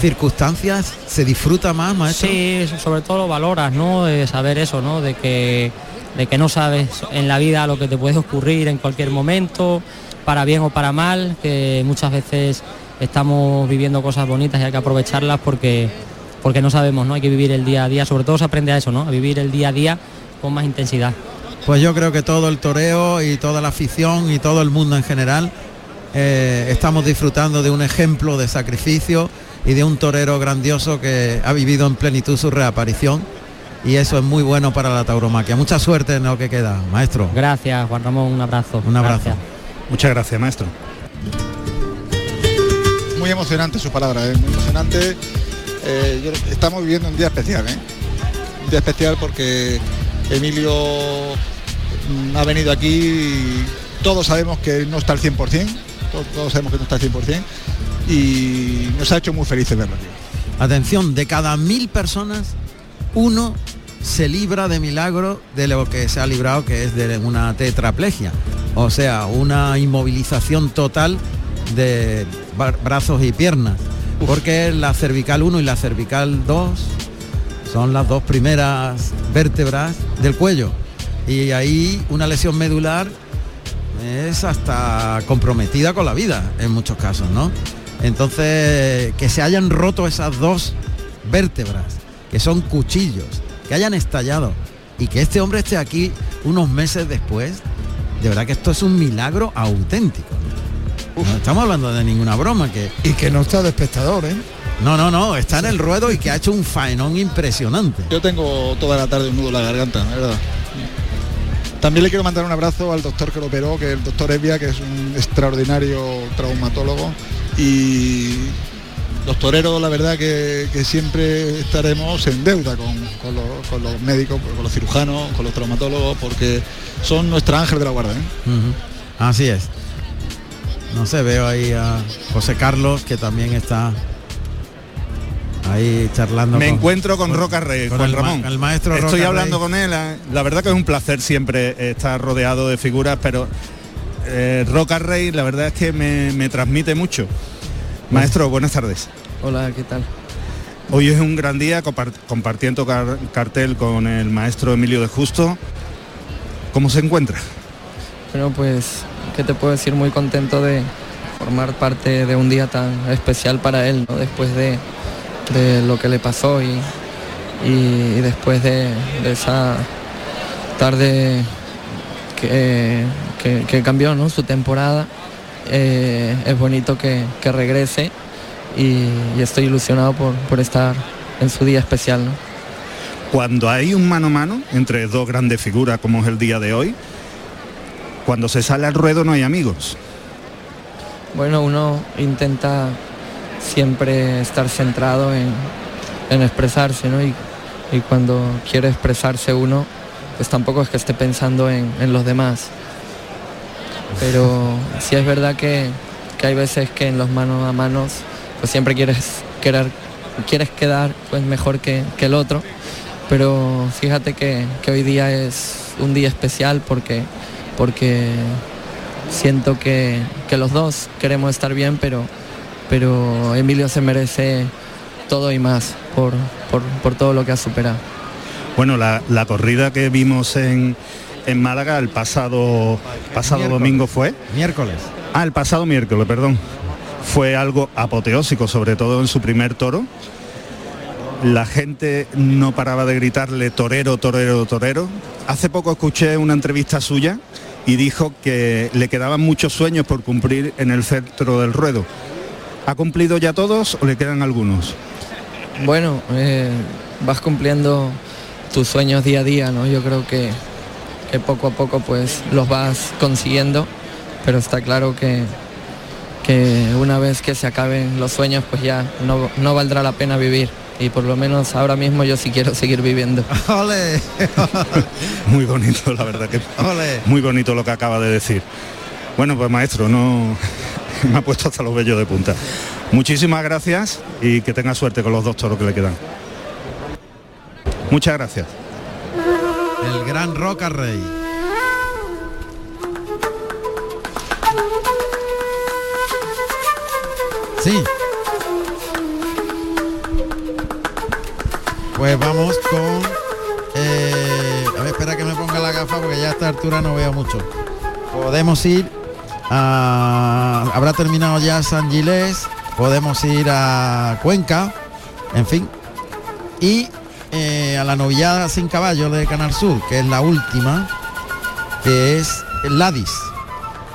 Speaker 3: circunstancias. ¿Se disfruta más, maestro?
Speaker 8: Sí, sobre todo lo valoras, ¿no? De saber eso, ¿no? De que, de que no sabes en la vida lo que te puede ocurrir en cualquier momento, para bien o para mal, que muchas veces estamos viviendo cosas bonitas y hay que aprovecharlas porque, porque no sabemos, ¿no? Hay que vivir el día a día, sobre todo se aprende a eso, ¿no? A vivir el día a día con más intensidad.
Speaker 3: Pues yo creo que todo el toreo y toda la afición y todo el mundo en general eh, estamos disfrutando de un ejemplo de sacrificio y de un torero grandioso que ha vivido en plenitud su reaparición y eso es muy bueno para la tauromaquia. Mucha suerte en lo que queda, maestro.
Speaker 8: Gracias, Juan Ramón, un abrazo.
Speaker 3: Un abrazo.
Speaker 8: Gracias.
Speaker 2: Muchas gracias, maestro.
Speaker 5: Muy emocionante su palabra, ¿eh? muy emocionante. Eh, yo- estamos viviendo un día especial, ¿eh? un día especial porque Emilio ha venido aquí y todos sabemos que no está al 100%, todos, todos sabemos que no está al 100% y nos ha hecho muy felices verlo.
Speaker 3: Atención, de cada mil personas, uno se libra de milagro de lo que se ha librado, que es de una tetraplegia. O sea, una inmovilización total de bra- brazos y piernas. Porque la cervical 1 y la cervical 2 son las dos primeras vértebras del cuello. Y ahí una lesión medular es hasta comprometida con la vida en muchos casos, ¿no? Entonces, que se hayan roto esas dos vértebras, que son cuchillos, que hayan estallado y que este hombre esté aquí unos meses después, de verdad que esto es un milagro auténtico. ¿no? No estamos hablando de ninguna broma, que
Speaker 4: Y que no está de espectador, ¿eh?
Speaker 3: no, no, no, está en el ruedo y que ha hecho un faenón impresionante.
Speaker 5: Yo tengo toda la tarde un nudo en la garganta, la verdad. También le quiero mandar un abrazo al doctor que lo operó, que es el doctor Evia, que es un extraordinario traumatólogo. Y los toreros, la verdad que, siempre estaremos en deuda con, los, médicos, con los cirujanos, con los traumatólogos, porque son nuestra ángel de la guarda. ¿eh?
Speaker 3: Así es. No sé, veo ahí a José Carlos, que también está ahí charlando.
Speaker 2: Me
Speaker 3: con-
Speaker 2: encuentro con Roca Rey,
Speaker 3: con
Speaker 2: Juan
Speaker 3: el ma-
Speaker 2: Ramón.
Speaker 3: el maestro
Speaker 2: Estoy
Speaker 3: Roca
Speaker 2: hablando
Speaker 3: Rey.
Speaker 2: con él. eh, La verdad que es un placer siempre estar rodeado de figuras, pero eh, Roca Rey, la verdad es que me, me transmite mucho. Maestro, buenas tardes.
Speaker 9: Hola, ¿qué tal?
Speaker 2: Hoy es un gran día compar- compartiendo car- cartel con el maestro Emilio de Justo. ¿Cómo se encuentra?
Speaker 9: Bueno, pues, ¿qué te puedo decir? Muy contento de formar parte de un día tan especial para él, ¿no? Después de, de lo que le pasó y, y después de, de esa tarde que, que- que cambió ¿no? su temporada. eh, es bonito que, que regrese y, y estoy ilusionado por, por estar en su día especial. ¿no?
Speaker 2: Cuando hay un mano a mano entre dos grandes figuras como es el día de hoy, cuando se sale al ruedo no hay amigos.
Speaker 9: Bueno, uno intenta siempre estar centrado en, en expresarse, ¿no? Y, y cuando quiere expresarse uno, pues tampoco es que esté pensando en, en los demás. Pero sí es verdad que, que hay veces que en los manos a manos, pues siempre quieres, querer, quieres quedar pues mejor que, que el otro. Pero fíjate que, que hoy día es un día especial porque, porque siento que, que los dos queremos estar bien, pero, pero Emilio se merece todo y más por, por, por todo lo que ha superado.
Speaker 2: Bueno, la, la corrida que vimos en, en Málaga el pasado, pasado
Speaker 3: Miércoles.
Speaker 2: domingo fue.
Speaker 3: Miércoles.
Speaker 2: Ah, el pasado miércoles, perdón. Fue algo apoteósico, sobre todo en su primer toro. La gente no paraba de gritarle torero, torero, torero. Hace poco escuché una entrevista suya y dijo que le quedaban muchos sueños por cumplir en el centro del ruedo. ¿Ha cumplido ya todos o le quedan algunos?
Speaker 9: Bueno, eh, vas cumpliendo tus sueños día a día, ¿no? Yo creo que, que poco a poco pues los vas consiguiendo, pero está claro que, que una vez que se acaben los sueños pues ya no, no valdrá la pena vivir y por lo menos ahora mismo yo sí quiero seguir viviendo.
Speaker 3: ¡Ole!
Speaker 2: Muy bonito, la verdad que
Speaker 3: ¡Ole!
Speaker 2: muy bonito lo que acaba de decir. Bueno, pues maestro, no me ha puesto hasta los vellos de punta. Muchísimas gracias y que tenga suerte con los dos toros que le quedan. Muchas gracias.
Speaker 3: El gran Roca Rey. Sí. Pues vamos con... eh, a ver, espera que me ponga la gafa porque ya a esta altura no veo mucho. Podemos ir a... Habrá terminado ya San Gilés. Podemos ir a Cuenca. En fin. Y eh, a la novillada sin caballo de Canal Sur, que es la última, que es Ladis.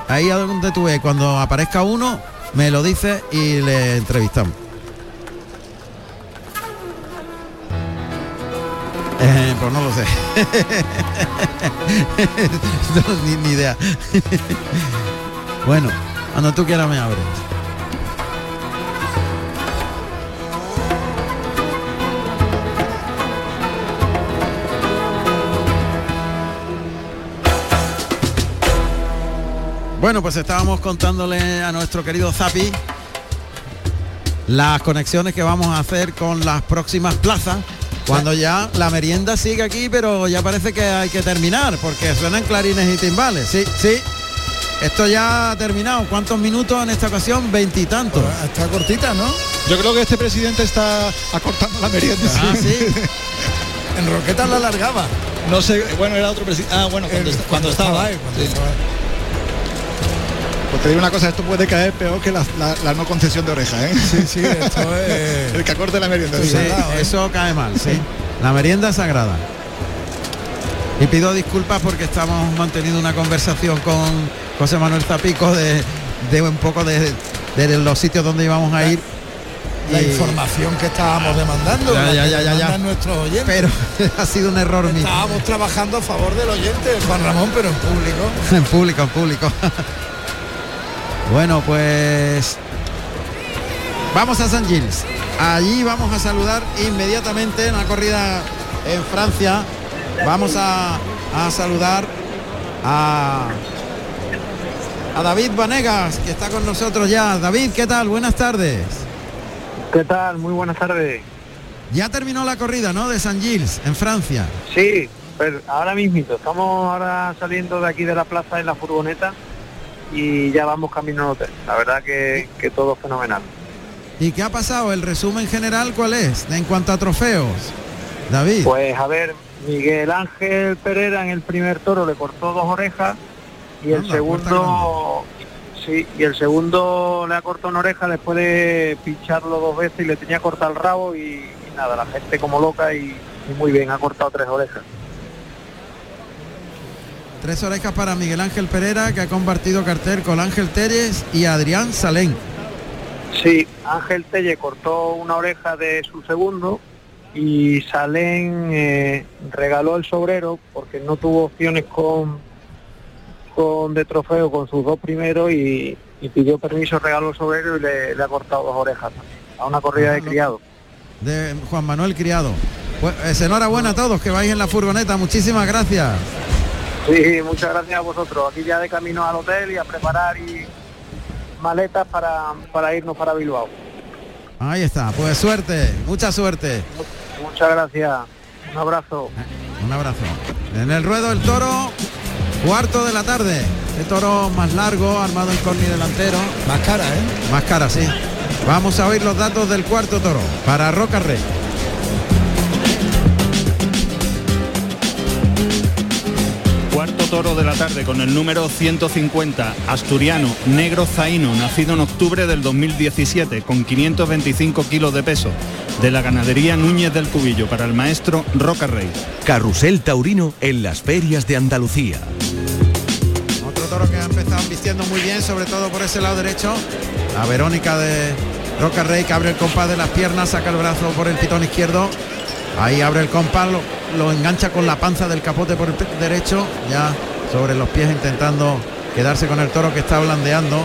Speaker 3: Ahí a donde tú ves, cuando aparezca uno, me lo dice y le entrevistamos. Eh, pues no lo sé. No, ni idea. bueno, cuando tú quieras me abres. Bueno, pues estábamos contándole a nuestro querido Zapi las conexiones que vamos a hacer con las próximas plazas. Cuando ya la merienda sigue aquí, pero ya parece que hay que terminar, porque suenan clarines y timbales. Sí, sí. Esto ya ha terminado. ¿Cuántos minutos en esta ocasión? Veintitantos.
Speaker 4: Está cortita, ¿no?
Speaker 5: Yo creo que este presidente está acortando la merienda.
Speaker 3: Ah, sí.
Speaker 4: En Roquetas la alargaba.
Speaker 5: No sé, bueno, era otro presidente. Ah, bueno, cuando,
Speaker 4: El-
Speaker 5: est- cuando estaba.
Speaker 4: ahí, cuando
Speaker 5: sí.
Speaker 4: estaba ahí.
Speaker 5: Pues te digo una cosa, esto puede caer peor que la, la- la no concesión de oreja, ¿eh?
Speaker 4: Sí, sí, esto es...
Speaker 5: El que acorte la merienda.
Speaker 4: Sí, sagrado, ¿eh?
Speaker 3: eso cae mal, sí. La merienda sagrada. Y pido disculpas porque estamos manteniendo una conversación con José Manuel Zapico de, de un poco de, de los sitios donde íbamos a ir.
Speaker 4: La
Speaker 3: Y-
Speaker 4: información que estábamos demandando,
Speaker 3: Ya, ya, ya, ya, ya.
Speaker 4: nuestros oyentes.
Speaker 3: Pero ha sido un error mío.
Speaker 4: Estábamos trabajando a favor del oyente, Juan Ramón, pero en público.
Speaker 3: En público, en público. bueno, pues vamos a San Gilles. Allí vamos a saludar inmediatamente en la corrida en Francia. Vamos a, a saludar a, a David Vanegas, que está con nosotros ya. David, ¿qué tal? Buenas tardes.
Speaker 10: ¿Qué tal? Muy buenas tardes.
Speaker 3: Ya terminó la corrida, ¿no? De San Gilles, en Francia.
Speaker 10: Sí, pero ahora mismito, estamos ahora saliendo de aquí de la plaza en la furgoneta y ya vamos camino al hotel. La verdad que, que todo fenomenal.
Speaker 3: ¿Y qué ha pasado? ¿El resumen general cuál es? En cuanto a trofeos. David.
Speaker 10: Pues a ver, Miguel Ángel Pereira en el primer toro le cortó dos orejas y el
Speaker 3: Anda,
Speaker 10: segundo sí, y el segundo le ha cortado una oreja después de pincharlo dos veces y le tenía cortado el rabo y, y nada, la gente como loca y, y muy bien, ha cortado tres orejas.
Speaker 3: Tres orejas para Miguel Ángel Pereira, que ha compartido cartel con Ángel Teres y Adrián Salén.
Speaker 10: Sí, Ángel Telle cortó una oreja de su segundo y Salén eh, regaló el sobrero porque no tuvo opciones con, con de trofeo con sus dos primeros y, y pidió permiso, regaló el sobrero y le, le ha cortado dos orejas también, a una corrida de
Speaker 3: Ah,
Speaker 10: criado.
Speaker 3: de Juan Manuel Criado. Pues, eh, enhorabuena a todos que vais en la furgoneta. Muchísimas gracias.
Speaker 10: Sí, muchas gracias a vosotros. Aquí ya de camino al hotel y a preparar y maletas para, para irnos para Bilbao.
Speaker 3: Ahí está. Pues suerte, mucha suerte.
Speaker 10: Muchas gracias. Un abrazo.
Speaker 3: Un abrazo. En el ruedo el toro, cuarto de la tarde. El toro más largo, armado en corni delantero.
Speaker 4: Más cara, ¿eh?
Speaker 3: Más cara, sí. Vamos a oír los datos del cuarto toro para Roca Rey.
Speaker 2: Cuarto toro de la tarde con el número 150, asturiano, negro zaino, nacido en octubre del 2017, con 525 kilos de peso, de la ganadería Núñez del Cubillo, para el maestro Roca Rey.
Speaker 6: Carrusel Taurino en las ferias de Andalucía.
Speaker 3: Toro que ha empezado vistiendo muy bien, sobre todo por ese lado derecho. La Verónica de Roca Rey que abre el compás de las piernas, saca el brazo por el pitón izquierdo. Ahí abre el compás, lo, lo engancha con la panza del capote por el derecho, ya sobre los pies intentando quedarse con el toro que está blandeando.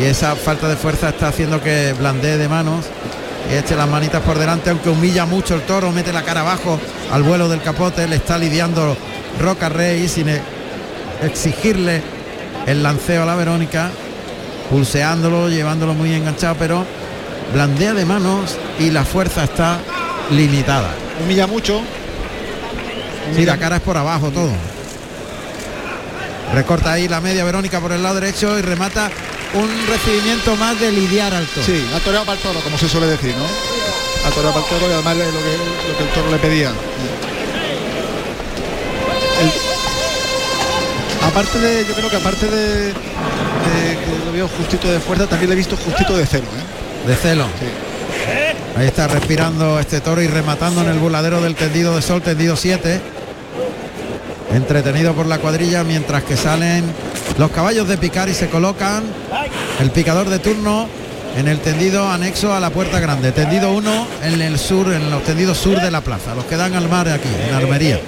Speaker 3: Y esa falta de fuerza está haciendo que blandee de manos eche las manitas por delante, aunque humilla mucho el toro, mete la cara abajo al vuelo del capote, le está lidiando Roca Rey sin e- exigirle el lanceo a la Verónica, pulseándolo, llevándolo muy enganchado, pero blandea de manos y la fuerza está limitada.
Speaker 5: Humilla mucho.
Speaker 3: Sí, la cara es por abajo todo. Recorta ahí la media Verónica por el lado derecho y remata un recibimiento más de lidiar al toro.
Speaker 5: Sí, ha toreado para el toro, como se suele decir, ¿no? Ha toreado para el toro y además lo que, lo que el toro le pedía. El- aparte de, yo creo que aparte de, de que lo veo justito de fuerza, también le he visto justito de cero, ¿eh?
Speaker 3: De celo. Ahí está respirando este toro y rematando en el burladero del tendido de sol, tendido 7. Entretenido por la cuadrilla mientras que salen los caballos de picar y se colocan el picador de turno en el tendido anexo a la puerta grande. Tendido 1 en el sur, en los tendidos sur de la plaza. Los que dan al mar aquí, en Armería.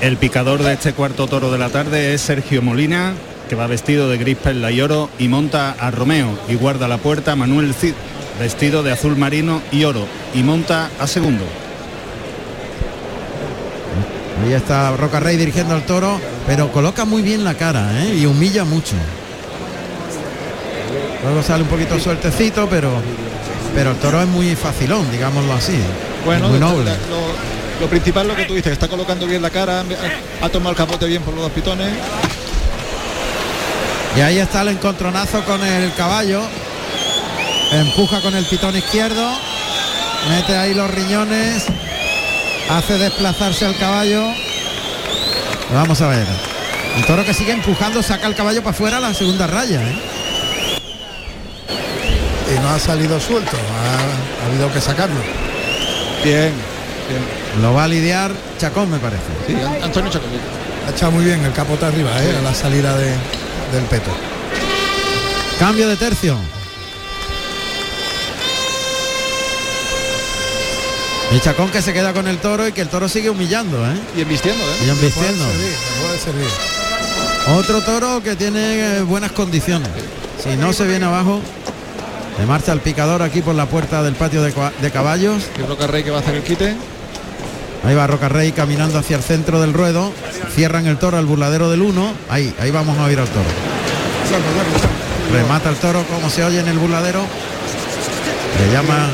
Speaker 2: El picador de este cuarto toro de la tarde es Sergio Molina, que va vestido de gris perla y oro y monta a Romeo y guarda la puerta Manuel Cid, vestido de azul marino y oro y monta a segundo.
Speaker 3: Ahí está Roca Rey dirigiendo al toro, pero coloca muy bien la cara ¿eh? y humilla mucho. Luego sale un poquito sueltecito, pero pero el toro es muy facilón, digámoslo así.
Speaker 5: Bueno,
Speaker 3: muy noble.
Speaker 5: Lo, lo principal lo que tú dices, está colocando bien la cara, ha, tomado el capote bien por los dos pitones.
Speaker 3: Y ahí está el encontronazo con el caballo. Empuja con el pitón izquierdo. Mete ahí los riñones. Hace desplazarse al caballo. Vamos a ver. El toro que sigue empujando saca el caballo para afuera a la segunda raya. ¿eh?
Speaker 4: Y no ha salido suelto, ha, ha habido que sacarlo.
Speaker 5: Bien,
Speaker 3: Lo va a lidiar Chacón, me parece.
Speaker 5: Sí, Antonio Chacón.
Speaker 4: Ha echado muy bien el capote arriba, ¿eh? a la salida de- del peto.
Speaker 3: Cambio de tercio. El Chacón que se queda con el toro y que el toro sigue humillando, ¿eh?
Speaker 5: Y embistiendo, ¿eh?
Speaker 3: Y embistiendo.
Speaker 4: Puede servir, le puede servir.
Speaker 3: Otro toro que tiene eh, buenas condiciones. Si no se viene abajo, le marcha el picador aquí por la puerta del patio de, caballos.
Speaker 5: Y Roca Rey que va a hacer el quite.
Speaker 3: Ahí va Roca Rey caminando hacia el centro del ruedo. Cierran el toro al burladero del 1. Ahí, ahí vamos a oír al toro. Remata el toro como se oye en el burladero. Le llama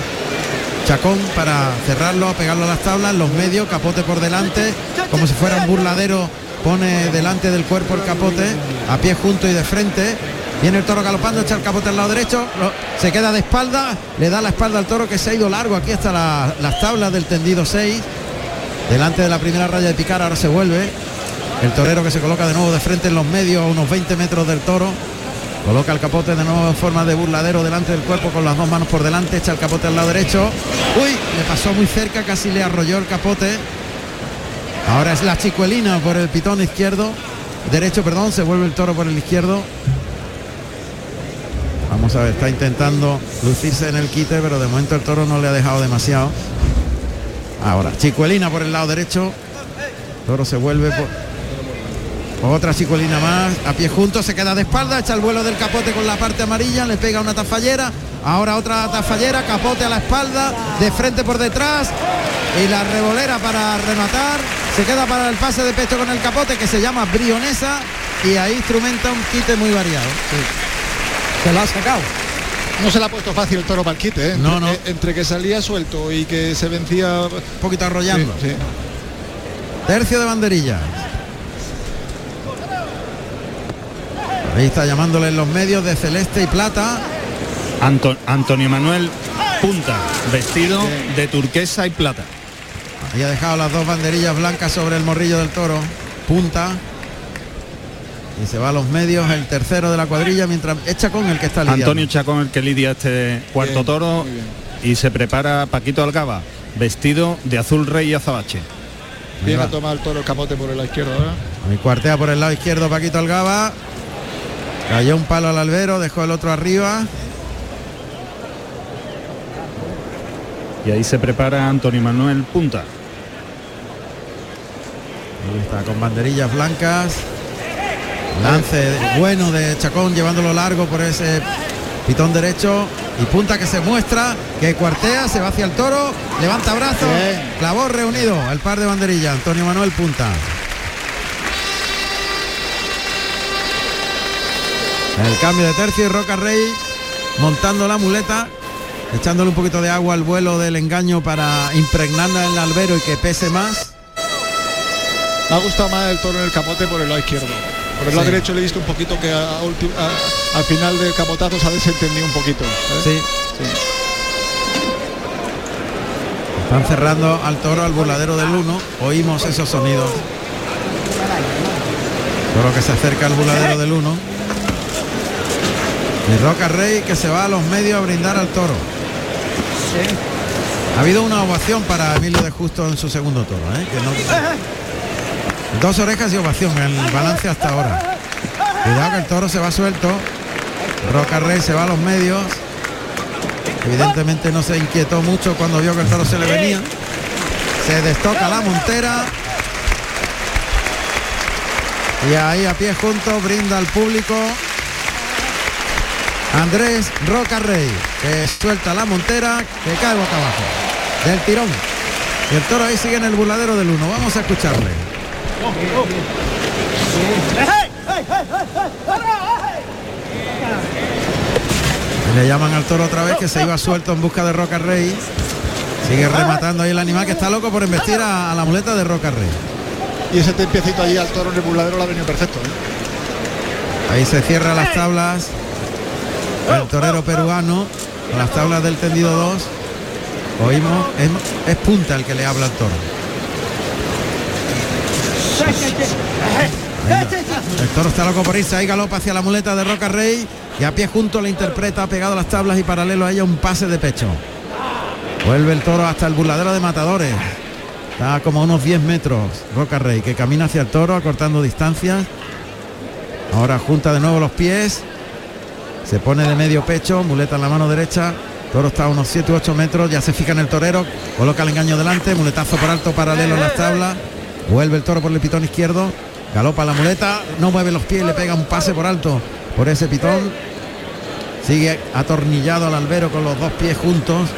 Speaker 3: Chacón para cerrarlo, pegarlo a las tablas, los medios, capote por delante, como si fuera un burladero, pone delante del cuerpo el capote, a pie junto y de frente. Viene el toro galopando, echa el capote al lado derecho, se queda de espalda, le da la espalda al toro que se ha ido largo aquí hasta la- las tablas del tendido 6. Delante de la primera raya de picar, ahora se vuelve. El torero que se coloca de nuevo de frente en los medios, a unos 20 metros del toro. Coloca el capote de nuevo en forma de burladero delante del cuerpo con las dos manos por delante, echa el capote al lado derecho. Uy, le pasó muy cerca, casi le arrolló el capote. Ahora es la chicuelina por el pitón izquierdo. Derecho, perdón, se vuelve el toro por el izquierdo. Vamos a ver, está intentando lucirse en el quite, pero de momento el toro no le ha dejado demasiado. Ahora, chicuelina por el lado derecho. Toro se vuelve por, otra chicuelina más, a pie juntos, se queda de espalda, echa el vuelo del capote con la parte amarilla, le pega una tafallera, ahora otra tafallera, capote a la espalda, de frente por detrás, y la revolera para rematar, se queda para el pase de pecho con el capote que se llama brionesa, y ahí instrumenta un quite muy variado.
Speaker 1: Se lo ha sacado.
Speaker 5: No se le ha puesto fácil el toro para el quite, ¿eh?
Speaker 3: No,
Speaker 5: Entre-
Speaker 3: no.
Speaker 5: eh, Entre que salía suelto y que se vencía
Speaker 3: Un poquito arrollando.
Speaker 5: Sí, sí.
Speaker 3: Tercio de banderilla. Ahí está llamándole en los medios de celeste y plata.
Speaker 2: Anto- Antonio Manuel Punta, vestido de turquesa y plata.
Speaker 3: Ahí ha dejado las dos banderillas blancas sobre el morrillo del toro. Punta. Y se va a los medios el tercero de la cuadrilla mientras echa con el que está lidiando.
Speaker 2: Antonio Chacón el que lidia este cuarto
Speaker 5: Bien,
Speaker 2: toro y se prepara Paquito Algaba, vestido de azul rey y azabache.
Speaker 5: Bien
Speaker 3: va.
Speaker 5: a tomar el toro el capote por el lado izquierdo ahora.
Speaker 3: Y cuartea por el lado izquierdo Paquito Algaba. Cayó un palo al albero, dejó el otro arriba.
Speaker 2: Y ahí se prepara Antonio Manuel Punta.
Speaker 3: Ahí está con banderillas blancas. Lance bueno de Chacón llevándolo largo por ese pitón derecho. Y punta que se muestra, que cuartea, se va hacia el toro, levanta brazos,
Speaker 5: Bien.
Speaker 3: clavó reunido el par de banderillas, Antonio Manuel Punta. El cambio de tercio y Roca Rey montando la muleta, echándole un poquito de agua al vuelo del engaño para impregnarla en el albero y que pese más.
Speaker 5: Me ha gustado más el toro en el capote por el lado izquierdo. Por el lado
Speaker 3: Sí.
Speaker 5: derecho le he visto un poquito que a- a ulti- a- al final del capotazo se ha desentendido un poquito. ¿sabes?
Speaker 3: Sí. Están cerrando al toro al burladero del 1. Oímos esos sonidos. Toro que se acerca al burladero del 1. Y Roca Rey que se va a los medios a brindar al toro. Ha habido una ovación para Emilio de Justo en su segundo toro. ¿eh? Que no- Dos orejas y ovación en el balance hasta ahora. Cuidado que el toro se va suelto. Roca Rey se va a los medios. Evidentemente no se inquietó mucho cuando vio que el toro se le venía. Se destoca la montera. Y ahí a pie juntos brinda al público. Andrés Roca Rey, que suelta la montera, que cae boca abajo. Del tirón. Y el toro ahí sigue en el burladero del uno. Vamos a escucharle. Le llaman al toro otra vez que se iba suelto en busca de Roca Rey. Sigue rematando ahí el animal que está loco por embestir a, a la muleta de Roca Rey.
Speaker 5: Y ese tempiecito allí al toro en el burladero le ha venido perfecto. ¿eh?
Speaker 3: Ahí se cierra las tablas. El torero peruano. Las tablas del tendido 2. Oímos. Es, es punta el que le habla al toro. El toro está loco por irse. Ahí galopa hacia la muleta de Roca Rey. Y a pie junto le interpreta pegado a las tablas y paralelo a ella un pase de pecho. Vuelve el toro hasta el burladero de matadores. Está como a unos 10 metros Roca Rey, que camina hacia el toro acortando distancias. Ahora junta de nuevo los pies. Se pone de medio pecho, muleta en la mano derecha. Toro está a unos 7 u 8 metros, ya se fija en el torero, coloca el engaño delante, muletazo por alto paralelo en las tablas. Vuelve el toro por el pitón izquierdo, galopa la muleta, no mueve los pies, le pega un pase por alto por ese pitón. Sigue atornillado al albero con los dos pies juntos.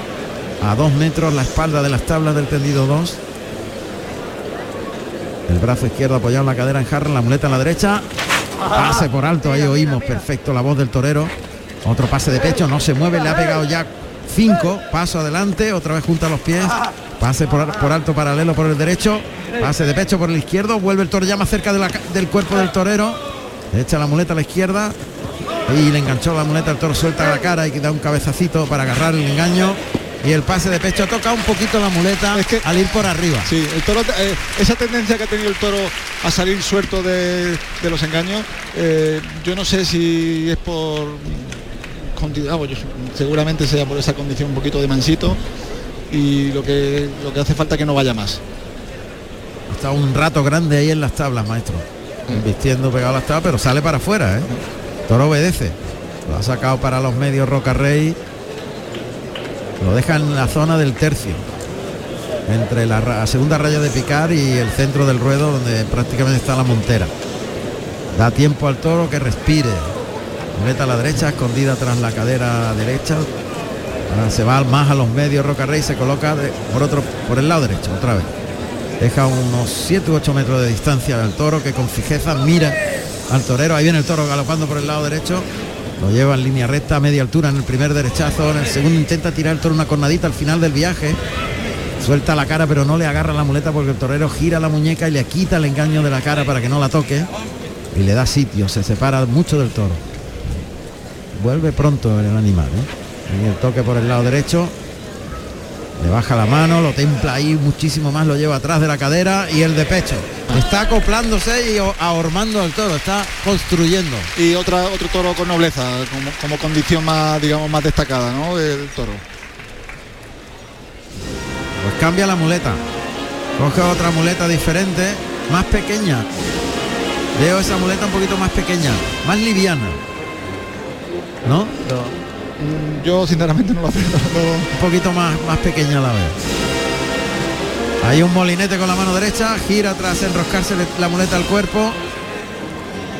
Speaker 3: A dos metros la espalda de las tablas del tendido 2. El brazo izquierdo apoyado en la cadera en jarra, la muleta en la derecha. Pase por alto, ahí oímos perfecto la voz del torero. Otro pase de pecho, no se mueve, le ha pegado ya cinco, paso adelante, otra vez junta los pies. Pase por, por alto paralelo por el derecho, pase de pecho por el izquierdo, vuelve el toro ya más cerca de la ca- del cuerpo del torero. Le echa la muleta a la izquierda y le enganchó la muleta, el toro suelta la cara y da un cabezacito para agarrar el engaño. Y el pase de pecho toca un poquito la muleta al ir por arriba.
Speaker 5: Sí, el toro, eh, esa tendencia que ha tenido el toro a salir suelto de, de los engaños, eh, yo no sé si es por pues yo- seguramente sea por esa condición un poquito de mansito y lo que lo que hace falta es que no vaya más.
Speaker 3: Está un rato grande ahí en las tablas, maestro. Vistiendo pegado a las tablas, pero sale para afuera, ¿eh? Toro obedece. Lo ha sacado para los medios Roca Rey. Lo deja en la zona del tercio. Entre la segunda raya de picar y el centro del ruedo donde prácticamente está la montera. Da tiempo al toro que respire. Muleta a la derecha, escondida tras la cadera derecha. Se va más a los medios Roca Rey, se coloca por otro, por el lado derecho, otra vez. Deja unos 7 u 8 metros de distancia al toro que con fijeza mira al torero. Ahí viene el toro galopando por el lado derecho. Lo lleva en línea recta a media altura en el primer derechazo. En el segundo intenta tirar el toro una cornadita al final del viaje. Suelta la cara pero no le agarra la muleta porque el torero gira la muñeca y le quita el engaño de la cara para que no la toque. Y le da sitio, se separa mucho del toro. Vuelve pronto el animal. ¿eh? Y el toque por el lado derecho. Le baja la mano, lo templa ahí muchísimo más, lo lleva atrás de la cadera y el de pecho. Está acoplándose y ahormando al toro, está construyendo.
Speaker 5: Y otra otro toro con nobleza, como, como condición más digamos más destacada, ¿no? Del toro.
Speaker 3: Pues cambia la muleta. Coge otra muleta diferente, más pequeña. Veo esa muleta un poquito más pequeña, más liviana. ¿No?
Speaker 5: Mm, Yo sinceramente no lo veo.
Speaker 3: Un poquito más, más pequeña la veo. Hay un molinete con la mano derecha, gira tras enroscarse la muleta al cuerpo.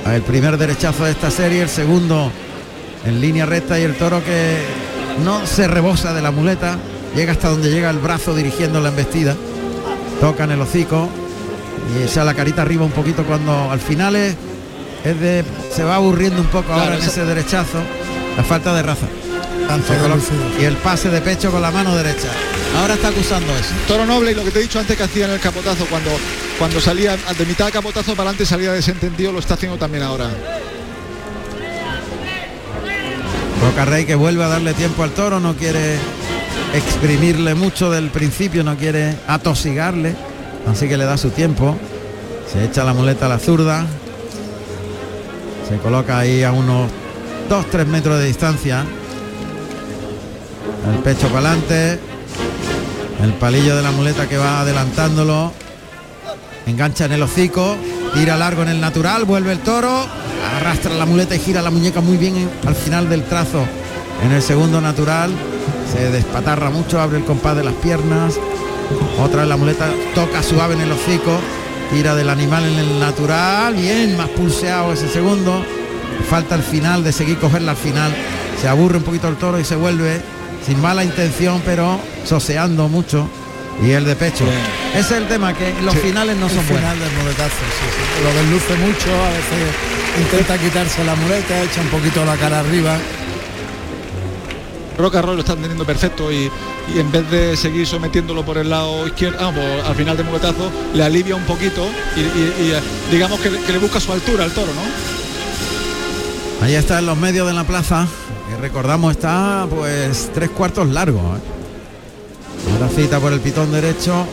Speaker 3: El primer derechazo de esta serie, el segundo en línea recta y el toro que no se rebosa de la muleta, llega hasta donde llega el brazo dirigiendo la embestida. Toca en el hocico y echa la carita arriba un poquito cuando al final es, es de se va aburriendo un poco
Speaker 5: Claro,
Speaker 3: ahora en
Speaker 5: eso-
Speaker 3: ese derechazo. La falta de raza. Y el pase de pecho con la mano derecha. Ahora está acusando eso.
Speaker 5: Toro noble y lo que te he dicho antes que hacía en el capotazo, cuando, cuando salía de mitad de capotazo para adelante salía desentendido, lo está haciendo también ahora.
Speaker 3: Roca Rey que vuelve a darle tiempo al toro, no quiere exprimirle mucho del principio, no quiere atosigarle, así que le da su tiempo. Se echa la muleta a la zurda. Se coloca ahí a unos 2-3 metros de distancia. El pecho para adelante. El palillo de la muleta que va adelantándolo. Engancha en el hocico. Tira largo en el natural. Vuelve el toro. Arrastra la muleta y gira la muñeca muy bien en- al final del trazo. En el segundo natural. Se despatarra mucho. Abre el compás de las piernas. Otra vez la muleta toca suave en el hocico. Tira del animal en el natural. Bien, más pulseado ese segundo. Falta el final de seguir cogerla al final. Se aburre un poquito el toro y se vuelve sin mala intención, pero soseando mucho. Y el de pecho. Ese es el tema, que los finales no
Speaker 4: El
Speaker 3: son buenos.
Speaker 4: final del muletazo, sí, sí. Lo desluce mucho, a veces intenta quitarse la muleta, echa un poquito la cara arriba.
Speaker 5: Roca Roy lo está teniendo perfecto y, y en vez de seguir sometiéndolo por el lado izquierdo, ah, pues, al final del muletazo, le alivia un poquito y, y- y, eh, digamos que, le- que le busca su altura al toro, ¿no?
Speaker 3: Ahí está en los medios de la plaza, que recordamos está pues tres cuartos largo. ¿eh? Ahora cita por el pitón derecho,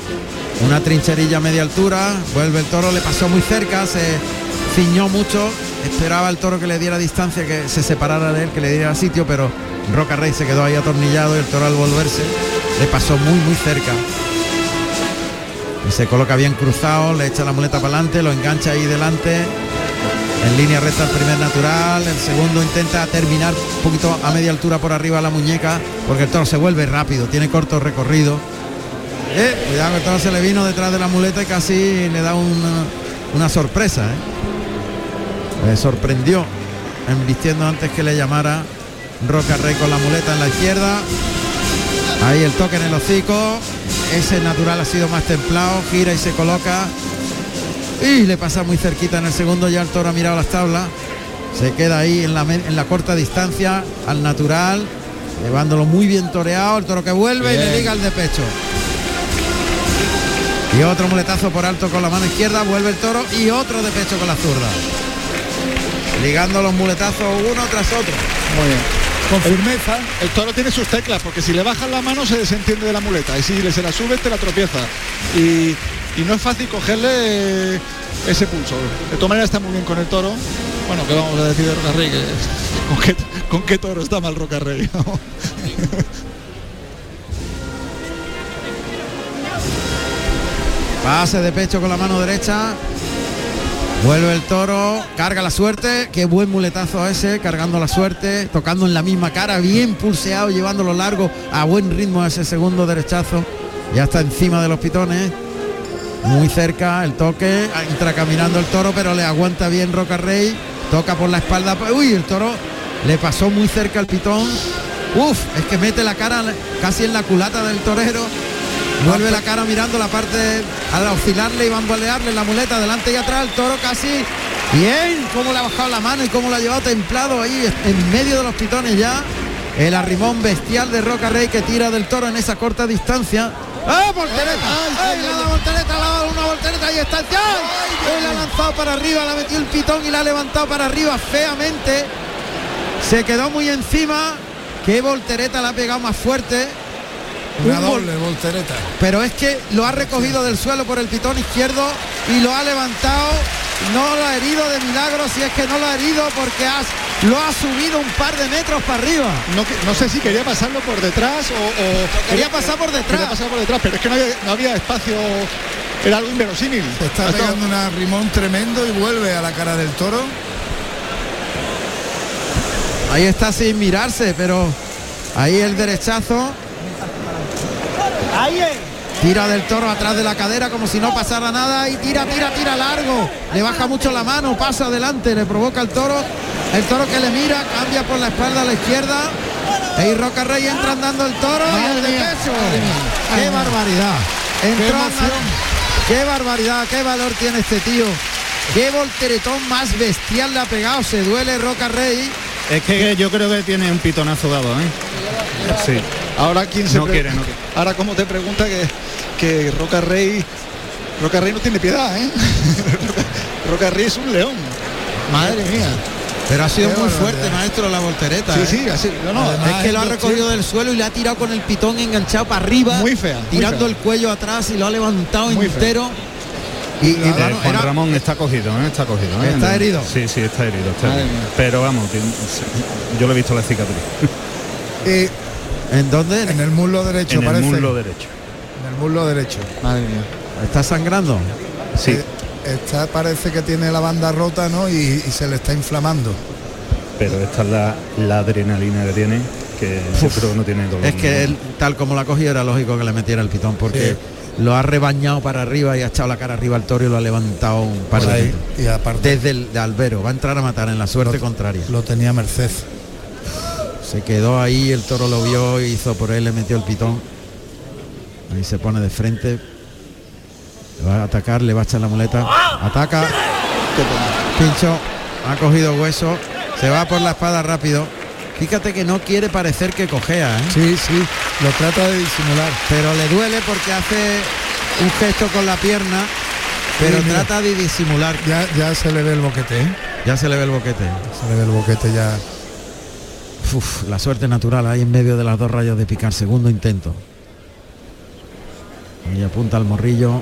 Speaker 3: una trincherilla a media altura, vuelve el toro, le pasó muy cerca, se ciñó mucho, esperaba el toro que le diera distancia, que se separara de él, que le diera sitio, pero Roca Rey se quedó ahí atornillado y el toro al volverse le pasó muy muy cerca. Y se coloca bien cruzado, le echa la muleta para adelante, lo engancha ahí delante, en línea recta el primer natural, el segundo intenta terminar un poquito a media altura por arriba la muñeca, porque el toro se vuelve rápido, tiene corto recorrido. Eh, cuidado el toro se le vino detrás de la muleta y casi le da una, una sorpresa. ¿eh? Sorprendió embistiendo antes que le llamara Roca Rey con la muleta en la izquierda. Ahí el toque en el hocico. Ese natural ha sido más templado, gira y se coloca. Y le pasa muy cerquita en el segundo, ya el toro ha mirado las tablas. Se queda ahí en la, en la corta distancia al natural, llevándolo muy bien toreado, el toro que vuelve y le liga el de pecho. Y otro muletazo por alto con la mano izquierda, vuelve el toro y otro de pecho con la zurda. Ligando los muletazos uno tras otro.
Speaker 5: Muy bien.
Speaker 4: Con firmeza.
Speaker 5: El toro tiene sus teclas, porque si le bajas la mano se desentiende de la muleta y si le se la subes te la tropieza. Y, y no es fácil cogerle eh, ese pulso. De todas maneras está muy bien con el toro. Bueno, que vamos a decir de Roca Rey? Que, ¿con, qué, qué toro está mal Roca Rey?
Speaker 3: Pase de pecho con la mano derecha. Vuelve el toro, carga la suerte, qué buen muletazo ese, cargando la suerte, tocando en la misma cara, bien pulseado, llevándolo largo a buen ritmo ese segundo derechazo. Ya está encima de los pitones, muy cerca el toque, entra caminando el toro, pero le aguanta bien Roca Rey, toca por la espalda, uy, el toro le pasó muy cerca al pitón. Uf, es que mete la cara casi en la culata del torero. Vuelve la cara mirando la parte al oscilarle y bambolearle la muleta delante y atrás, el toro casi bien, cómo le ha bajado la mano y cómo lo ha llevado templado ahí en medio de los pitones ya. El arrimón bestial de Roca Rey que tira del toro en esa corta distancia. ¡Ah, voltereta! ¡Ay, dado voltereta! Dado una voltereta! ¡Ahí está! La ha lanzado para arriba, la metió el pitón y la ha levantado para arriba feamente. Se quedó muy encima. ¡Qué voltereta la ha pegado más fuerte!
Speaker 4: Una doble voltereta.
Speaker 3: pero es que lo ha recogido del suelo por el pitón izquierdo y lo ha levantado. No lo ha herido de milagro, si es que no lo ha herido porque has, lo ha subido un par de metros para arriba.
Speaker 5: No, sé si quería pasarlo por detrás o... o-
Speaker 3: Quería pasar por detrás.
Speaker 5: Quería pasar por detrás, pero es que no había, no había espacio era algo inverosímil.
Speaker 4: Se está pegando un arrimón tremendo y vuelve a la cara del toro.
Speaker 3: Ahí está sin mirarse, pero ahí el derechazo. Tira del toro atrás de la cadera como si no pasara nada y tira, tira, tira largo. Le baja mucho la mano, pasa adelante, le provoca el toro. El toro que le mira, cambia por la espalda a la izquierda. Y Roca Rey entra andando el toro y el de peso. ¡Qué barbaridad! Entró ¡Qué barbaridad! ¡Qué valor tiene este tío! ¡Qué volteretón más bestial le ha pegado! Se duele Roca Rey.
Speaker 2: Es que yo creo que tiene un pitonazo dado, ¿eh? Sí.
Speaker 5: Ahora quién se
Speaker 2: No
Speaker 5: pre-
Speaker 2: quiere, no quiere.
Speaker 5: Ahora como te pregunta que, que Roca Rey Roca Rey no tiene piedad, ¿eh? Roca Rey es un león. Madre mía.
Speaker 3: Pero ha sido
Speaker 5: Qué
Speaker 3: muy fuerte, maestro, la voltereta.
Speaker 5: Sí,
Speaker 3: ¿eh?
Speaker 5: sí, así. No, no.
Speaker 3: es que lo ha recogido del suelo y le ha tirado con el pitón enganchado para arriba.
Speaker 5: Muy fea, muy
Speaker 3: Tirando
Speaker 5: fea.
Speaker 3: el cuello atrás y lo ha levantado
Speaker 5: Muy fea.
Speaker 3: entero. Y,
Speaker 2: Eh, Juan
Speaker 3: era-
Speaker 2: Ramón está cogido, ¿eh? está cogido. ¿eh?
Speaker 3: ¿Está herido?
Speaker 2: Sí, sí, está herido. está. Pero vamos, yo le he visto la cicatriz.
Speaker 4: Y
Speaker 3: ¿En dónde?
Speaker 4: en el muslo derecho,
Speaker 2: en el
Speaker 4: parece.
Speaker 2: muslo derecho.
Speaker 4: En el muslo derecho.
Speaker 5: Madre mía.
Speaker 3: Está sangrando.
Speaker 2: Sí.
Speaker 4: Está, parece que tiene la banda rota, ¿no? Y, y se le está inflamando.
Speaker 2: Pero esta es la, la adrenalina que tiene, que yo creo que no tiene dolor.
Speaker 3: Es que él, tal como la cogió era lógico que le metiera el pitón porque lo ha rebañado para arriba y ha echado la cara arriba al toro y lo ha levantado un par de
Speaker 4: ahí. Y aparte
Speaker 3: Desde el de albero. Va a entrar a matar en la suerte
Speaker 4: Lo-
Speaker 3: contraria.
Speaker 4: lo tenía Merced.
Speaker 3: Se quedó ahí, el toro lo vio, hizo por él, le metió el pitón. Ahí se pone de frente. Le va a atacar, le va a echar la muleta. Ataca. Pincho. Ha cogido hueso. Se va por la espada rápido. Fíjate que no quiere parecer que cojea, ¿eh?
Speaker 4: Sí, sí, lo trata de disimular.
Speaker 3: pero le duele porque hace un gesto con la pierna, pero
Speaker 4: Sí,
Speaker 3: trata de disimular.
Speaker 4: Ya, ya se le ve el boquete, ¿eh?
Speaker 3: Ya se le ve el boquete.
Speaker 4: Se le ve el boquete ya.
Speaker 3: Uf, la suerte natural ahí en medio de las dos rayas de picar. Segundo intento. Y apunta al morrillo.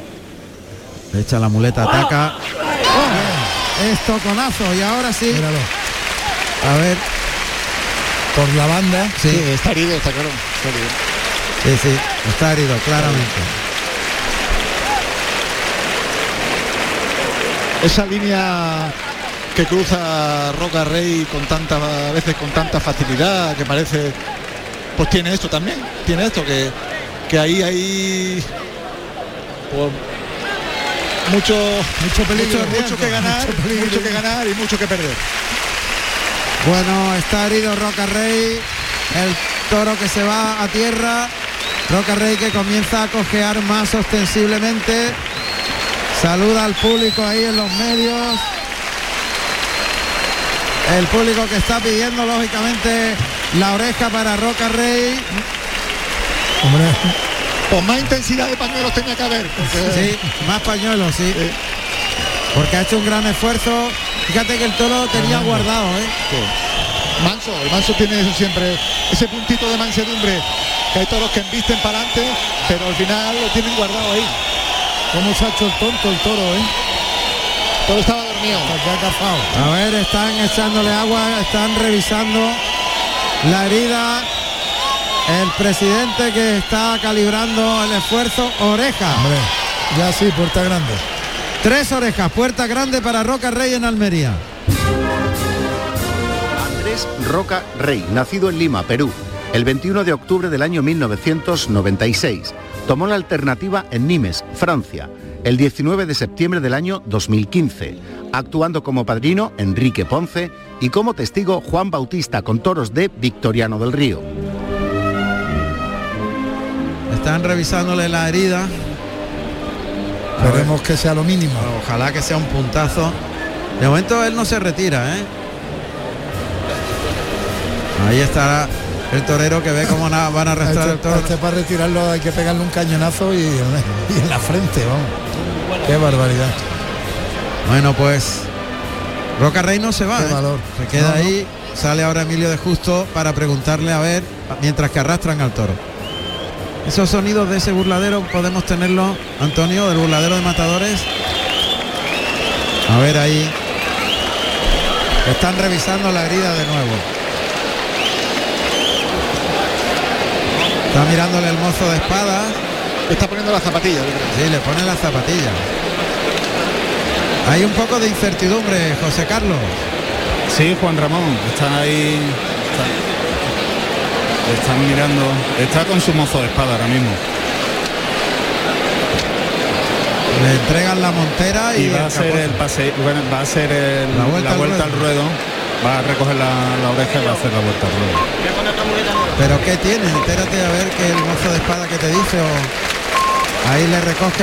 Speaker 3: Echa la muleta, ataca. ¡Oh! Es toconazo y ahora sí.
Speaker 4: Míralo.
Speaker 3: A ver.
Speaker 4: Por la banda.
Speaker 3: Sí,
Speaker 5: Sí, está herido, está claro. Está herido.
Speaker 3: sí, sí. Está herido, claramente.
Speaker 5: Esa línea que cruza Roca Rey con tanta a veces con tanta facilidad que parece pues tiene esto también tiene esto que, que ahí hay pues, mucho
Speaker 4: Mucho peligro,
Speaker 5: mucho, que ganar
Speaker 4: mucho peligro.
Speaker 5: mucho que ganar y mucho que perder.
Speaker 3: Bueno, está herido Roca Rey, el toro que se va a tierra, Roca Rey que comienza a cojear más ostensiblemente, saluda al público ahí en los medios, el público que está pidiendo lógicamente la oreja para Roca Rey,
Speaker 4: Hombre,
Speaker 5: pues más intensidad de pañuelos tenía que haber porque-
Speaker 3: sí, más pañuelos, sí, porque ha hecho un gran esfuerzo, fíjate que el toro tenía guardado, ¿eh?
Speaker 5: Manso, el Manso tiene eso siempre, ese puntito de mansedumbre, que hay toros que embisten para adelante, pero al final lo tienen guardado ahí.
Speaker 4: cómo se ha hecho el tonto el toro, ¿eh?
Speaker 5: Todo estaba dormido.
Speaker 3: A ver, están echándole agua, están revisando la herida. El presidente que está calibrando el esfuerzo, oreja.
Speaker 4: Hombre, ya sí, puerta grande.
Speaker 3: Tres orejas, puerta grande para Roca Rey en Almería.
Speaker 11: Andrés Roca Rey, nacido en Lima, Perú, el 21 de octubre del año 1996. Tomó la alternativa en Nimes, Francia, el 19 de septiembre del año 2015, actuando como padrino Enrique Ponce y como testigo Juan Bautista con toros de Victoriano del Río.
Speaker 3: Están revisándole la herida.
Speaker 4: Esperemos que sea lo mínimo.
Speaker 3: Ojalá que sea un puntazo. De momento él no se retira, ¿eh? Ahí estará el torero que ve cómo van a arrastrar el
Speaker 4: este,
Speaker 3: toro.
Speaker 4: este para retirarlo hay que pegarle un cañonazo y, y en la frente, vamos. Qué barbaridad.
Speaker 3: Bueno, pues Roca Rey no se va.
Speaker 4: Qué
Speaker 3: ¿eh?
Speaker 4: valor.
Speaker 3: Se queda
Speaker 4: No, no.
Speaker 3: ahí. Sale ahora Emilio de Justo para preguntarle a ver, mientras que arrastran al toro. Esos sonidos de ese burladero podemos tenerlo, Antonio, del burladero de matadores. A ver ahí. Están revisando la herida de nuevo. Está mirándole el mozo de espada.
Speaker 5: Le está poniendo la zapatilla.
Speaker 3: Sí, le pone la zapatilla. Hay un poco de incertidumbre, José Carlos.
Speaker 2: Sí, Juan Ramón, está ahí. Están mirando. Está con su mozo de espada ahora mismo.
Speaker 3: Le entregan la montera y,
Speaker 2: Y va a ser el pase, bueno, va a ser el-
Speaker 3: La vuelta al
Speaker 2: al ruedo. Va a recoger la, la oreja y va a hacer la vuelta al ruedo.
Speaker 3: Pero ¿qué tiene? Entérate a ver que el mozo de espada que te dice o ahí le recoge